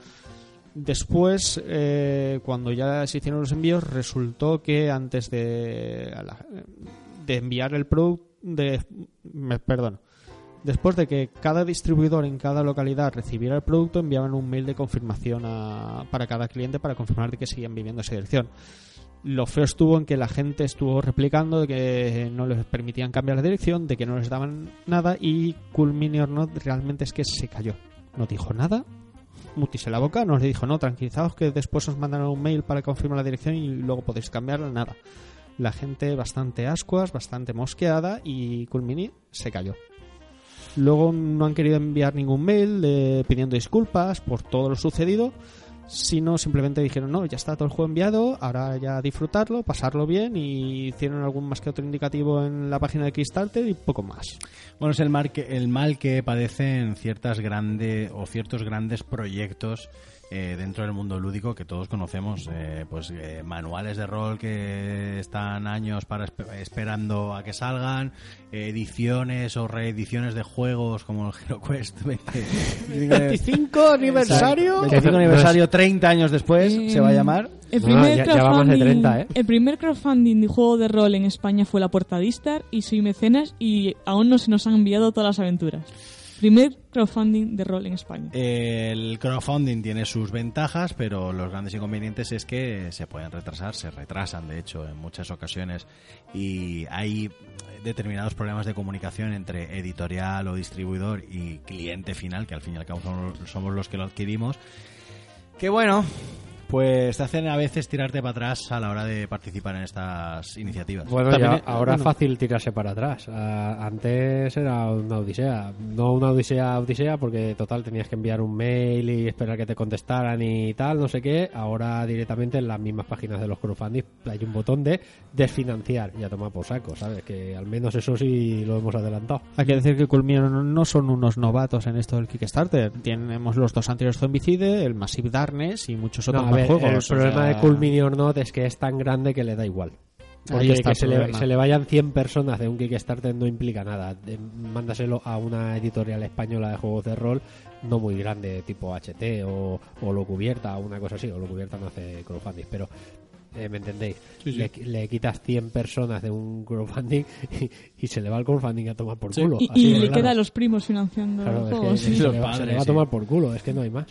Después, eh, cuando ya se hicieron los envíos, resultó que antes de, de enviar el producto, de, perdón, Después de que cada distribuidor en cada localidad recibiera el producto, enviaban un mail de confirmación para cada cliente para confirmar de que seguían viviendo esa dirección. Lo feo estuvo en que la gente estuvo replicando de que no les permitían cambiar la dirección, de que no les daban nada y Cool Not realmente es que se cayó. No dijo nada, mutise la boca, nos le dijo no, tranquilizados que después os mandarán un mail para confirmar la dirección y luego podéis cambiarla, nada. La gente bastante ascuas, bastante mosqueada y Cool se cayó. Luego no han querido enviar ningún mail eh, pidiendo disculpas por todo lo sucedido, sino simplemente dijeron, no, ya está todo el juego enviado, ahora ya disfrutarlo, pasarlo bien y hicieron algún más que otro indicativo en la página de Kickstarter y poco más. Bueno, es el mal que, el mal que padecen ciertas grandes o ciertos grandes proyectos eh, dentro del mundo lúdico que todos conocemos, eh, pues eh, manuales de rol que están años para espe- esperando a que salgan, eh, ediciones o reediciones de juegos como el HeroQuest 20. 25 aniversario. 25 aniversario, 30 años después, Eh, se va a llamar. El No, primer, ya- ya de crowdfunding- 30, ¿eh? el primer crowdfunding de juego de rol en España fue La Puerta Distar y soy mecenas y aún no se nos han enviado todas las aventuras. Primer crowdfunding de rol en España. El crowdfunding tiene sus ventajas, pero los grandes inconvenientes es que se pueden retrasar, se retrasan de hecho en muchas ocasiones y hay determinados problemas de comunicación entre editorial o distribuidor y cliente final, que al fin y al cabo somos, los que lo adquirimos, que bueno, pues te hacen a veces tirarte para atrás a la hora de participar en estas iniciativas. Bueno, También ya, es- ahora bueno. es fácil tirarse para atrás. Ah, antes era una odisea. No una odisea, odisea, porque total tenías que enviar un mail y esperar que te contestaran y tal, no sé qué. Ahora directamente en las mismas páginas de los crowdfunding hay un botón de desfinanciar. Ya toma por saco, ¿sabes? Que al menos eso sí lo hemos adelantado. Hay que decir que Culmino no- son unos novatos en esto del Kickstarter. Tenemos los dos anteriores Zombicide, el Massive Darkness y muchos otros No, ver, juegos. el o problema sea, de Cool Mini or Not es que es tan grande que le da igual. Porque que se le, se le vayan 100 personas de un Kickstarter no implica nada. De- mándaselo a una editorial española de juegos de rol no muy grande, tipo HT o, o Lo Cubierta o una cosa así. O Lo Cubierta no hace crowdfunding, pero eh, ¿me entendéis? Le, le quitas 100 personas de un crowdfunding [laughs] y, y se le va el crowdfunding a tomar por culo. y le claro. queda a los primos financiando Claro, es que juegos. le va, se le va a tomar por culo, es que no hay más.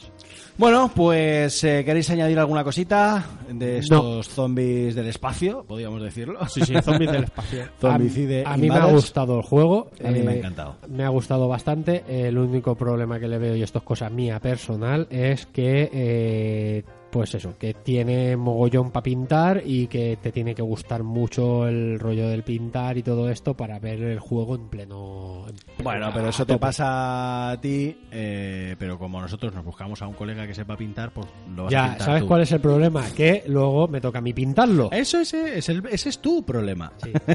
Bueno, pues eh, ¿queréis añadir alguna cosita de estos zombies del espacio? Podríamos decirlo. Sí, sí, zombies del espacio. [laughs] Zombicide a, a mí me ha gustado el juego. A mí me ha eh, encantado. Me ha gustado bastante. El único problema que le veo, y esto es cosa mía personal, es que, eh, pues eso, que tiene mogollón para pintar y que te tiene que gustar mucho el rollo del pintar y todo esto para ver el juego en pleno. en pleno- Bueno, pero a eso te pasa a ti, eh, pero como nosotros nos buscamos a un colega que sepa pintar, pues lo vas a Ya, pintar ¿sabes tú. cuál es el problema? Que luego me toca a mí pintarlo. Eso es, el, ese es tu problema. Sí. [laughs]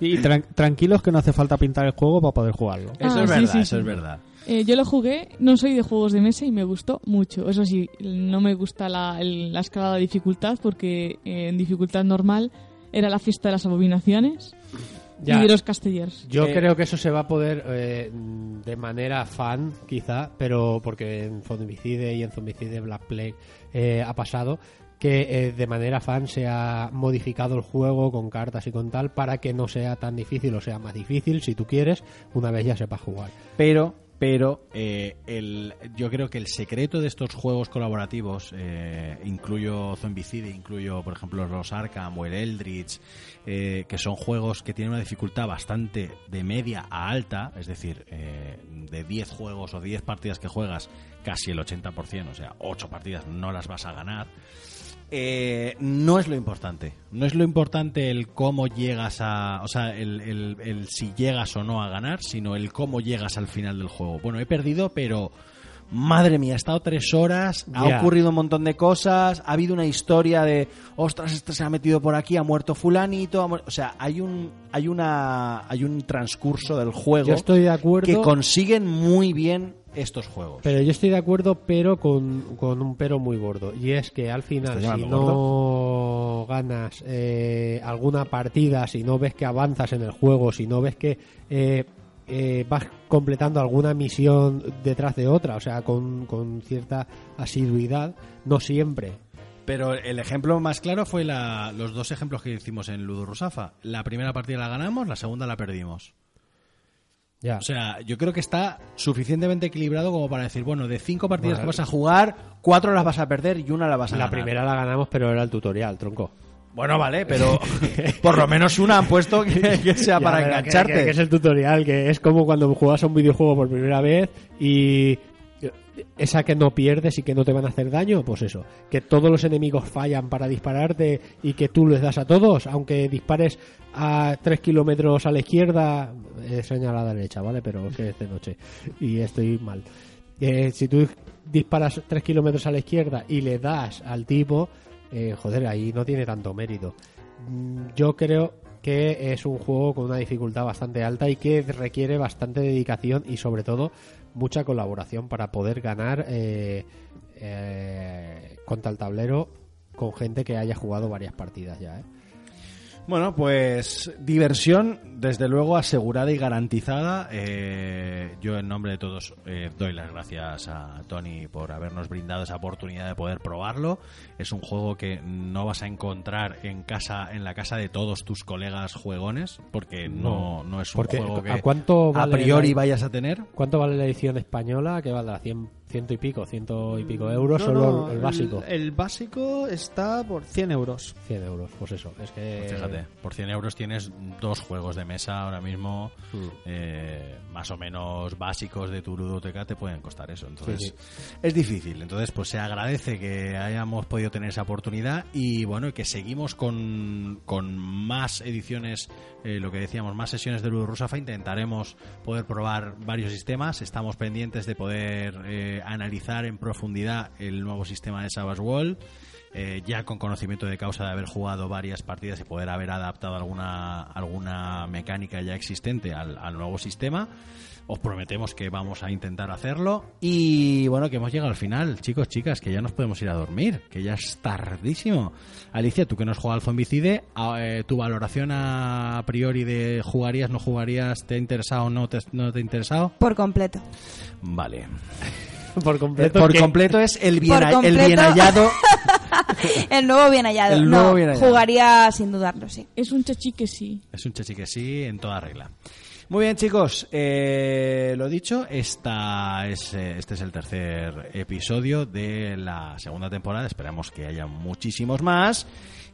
Y, y tran- tranquilos que no hace falta pintar el juego para poder jugarlo. Eso Ah, es sí, verdad, sí, eso sí. es verdad. Eh, yo lo jugué, no soy de juegos de mesa y me gustó mucho. Eso sí, no me gusta la, el- la escala de dificultad porque eh, en dificultad normal era la fiesta de las abominaciones. [laughs] Ya. y de los castellers. Yo Eh, creo que eso se va a poder eh, de manera fan, quizá, pero porque en Zombicide y en Zombicide Black Plague eh, ha pasado que eh, de manera fan se ha modificado el juego con cartas y con tal para que no sea tan difícil o sea más difícil, si tú quieres, una vez ya sepas jugar. Pero, pero eh, el, yo creo que el secreto de estos juegos colaborativos, eh, incluyo Zombicide, incluyo, por ejemplo, los Arkham o el Eldritch, eh, que son juegos que tienen una dificultad bastante de media a alta, es decir, eh, de 10 juegos o 10 partidas que juegas, casi el 80%, o sea, 8 partidas no las vas a ganar. Eh, no es lo importante. No es lo importante el cómo llegas a. O sea, el, el- el si llegas o no a ganar, sino el cómo llegas al final del juego. Bueno, he perdido, pero. Madre mía, he estado tres horas, ha ocurrido un montón de cosas, ha habido una historia de, ostras, este se ha metido por aquí, ha muerto fulanito, ha muer-". o sea, hay un, hay una, hay un transcurso del juego Yo estoy de acuerdo. que consiguen muy bien estos juegos. Pero yo estoy de acuerdo, pero con, con un pero muy gordo. Y es que al final, ¿Estás si no ganas eh, alguna partida, si no ves que avanzas en el juego, si no ves que eh, eh, vas completando alguna misión detrás de otra, o sea, con, con cierta asiduidad, no siempre. Pero el ejemplo más claro fue la- los dos ejemplos que hicimos en Ludo Rusafa. La primera partida la ganamos, la segunda la perdimos. Ya. O sea, yo creo que está suficientemente equilibrado como para decir, bueno, de cinco partidas Bueno, que vas a jugar, cuatro las vas a perder y una la vas a la ganar. primera la ganamos, pero era el tutorial, tronco. Bueno, vale, pero [laughs] por lo menos una han puesto que, [laughs] que sea Ya, para que- engancharte. Que, que es el tutorial, que es como cuando juegas a un videojuego por primera vez y esa que no pierdes y que no te van a hacer daño, pues eso, que todos los enemigos fallan para dispararte y que tú les das a todos, aunque dispares a 3 kilómetros a la izquierda, he señalado a la derecha, ¿vale? Pero es que es de noche y estoy mal. Eh, si tú disparas 3 kilómetros a la izquierda y le das al tipo, eh, joder, ahí no tiene tanto mérito. Mm, Yo creo que es un juego con una dificultad bastante alta y que requiere bastante dedicación y sobre todo mucha colaboración para poder ganar eh, eh, contra el tablero con gente que haya jugado varias partidas ya. ¿eh? Bueno, pues diversión, desde luego asegurada y garantizada. Eh, yo en nombre de todos eh, doy las gracias a Tony por habernos brindado esa oportunidad de poder probarlo. Es un juego que no vas a encontrar en casa, en la casa de todos tus colegas juegones, porque no, no es un Porque, juego que ¿a cuánto a vale priori la- vayas a tener. ¿Cuánto vale la edición española? Que valdrá 100, ciento y pico, ciento y pico euros, No, solo no, el, básico. El, básico está por 100 euros. 100 euros, pues eso. Es que Fíjate, por 100 euros tienes dos juegos de mesa ahora mismo, Mm. eh, más o menos básicos de tu ludoteca, te pueden costar eso. Entonces, Sí, es difícil. Entonces, pues se agradece que hayamos podido tener esa oportunidad y bueno, y que seguimos con, con más ediciones, eh, lo que decíamos, más sesiones de Ludo Rusafa. Intentaremos poder probar varios sistemas. Estamos pendientes de poder eh, analizar en profundidad el nuevo sistema de Savage Wall. eh, ya con conocimiento de causa de haber jugado varias partidas y poder haber adaptado alguna, alguna mecánica ya existente al, al nuevo sistema. Os prometemos que vamos a intentar hacerlo. Y bueno, que hemos llegado al final, chicos, chicas, que ya nos podemos ir a dormir, que ya es tardísimo. Alicia, tú que no has jugado al Zombicide, a- eh, tu valoración a priori de jugarías, no jugarías, te ha interesado o no te, no te ha interesado. Por completo. Vale. [laughs] por completo. Por completo es el bien, el bien hallado. [laughs] El nuevo bien hallado. El no, nuevo bien hallado. jugaría sin dudarlo, sí. Es un chachi que sí. Es un chachi que sí, en toda regla. Muy bien, chicos. eh, lo dicho, esta es, eh, este es el tercer episodio de la segunda temporada. Esperamos que haya muchísimos más.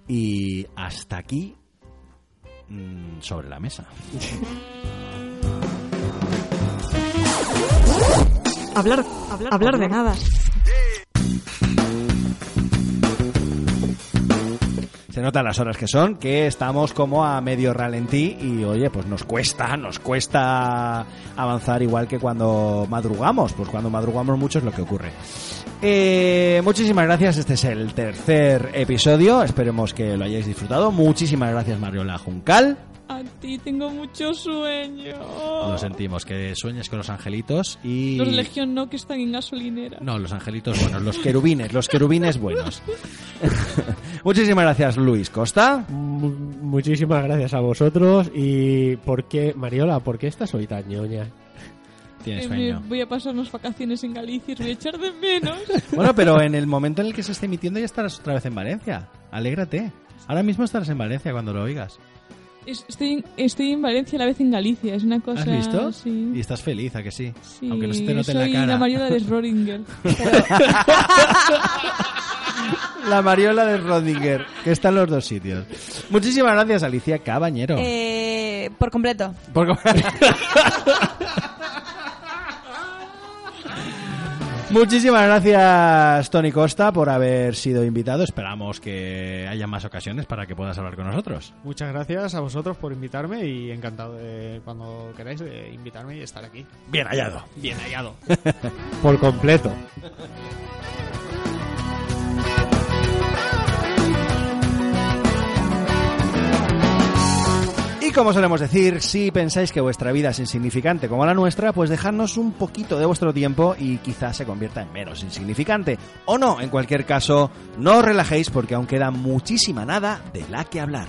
Y hasta aquí mm, sobre la mesa. Hablar, hablar de nada. Se notan las horas que son, que estamos como a medio ralentí y oye, pues nos cuesta, nos cuesta avanzar igual que cuando madrugamos, pues cuando madrugamos mucho es lo que ocurre. Eh, muchísimas gracias, este es el tercer episodio, esperemos que lo hayáis disfrutado. Muchísimas gracias Mariola Juncal. A ti tengo mucho sueño. Lo sentimos, que sueñes con los angelitos y... Los Legión no que están en gasolinera. No, los angelitos buenos, los querubines, los querubines buenos. [laughs] Muchísimas gracias, Luis Costa. Mu- muchísimas gracias a vosotros. ¿Y por qué, Mariola, por qué estás hoy tan ñoña? Tienes Eh, sueño. voy a pasar unas vacaciones en Galicia y os voy a echar de menos. [laughs] Bueno, pero en el momento en el que se esté emitiendo ya estarás otra vez en Valencia. Alégrate. Ahora mismo estarás en Valencia cuando lo oigas. Es- Estoy, en- estoy en Valencia a la vez en Galicia. Es una cosa. ¿Has visto? Sí. Y estás feliz, ¿a que sí? Sí, Aunque no se te note en soy la cara. Mariola de [laughs] Schrödinger. [laughs] [laughs] La Mariola de Rodinger, que está en los dos sitios. Muchísimas gracias, Alicia Cabañero. Eh, por completo. Por [laughs] Muchísimas gracias, Tony Costa, por haber sido invitado. Esperamos que haya más ocasiones para que puedas hablar con nosotros. Muchas gracias a vosotros por invitarme y encantado de cuando queráis de invitarme y estar aquí. Bien hallado. Bien hallado. [laughs] Por completo. Y como solemos decir, si pensáis que vuestra vida es insignificante como la nuestra, pues dejadnos un poquito de vuestro tiempo y quizás se convierta en menos insignificante. O no, en cualquier caso, no os relajéis porque aún queda muchísima nada de la que hablar.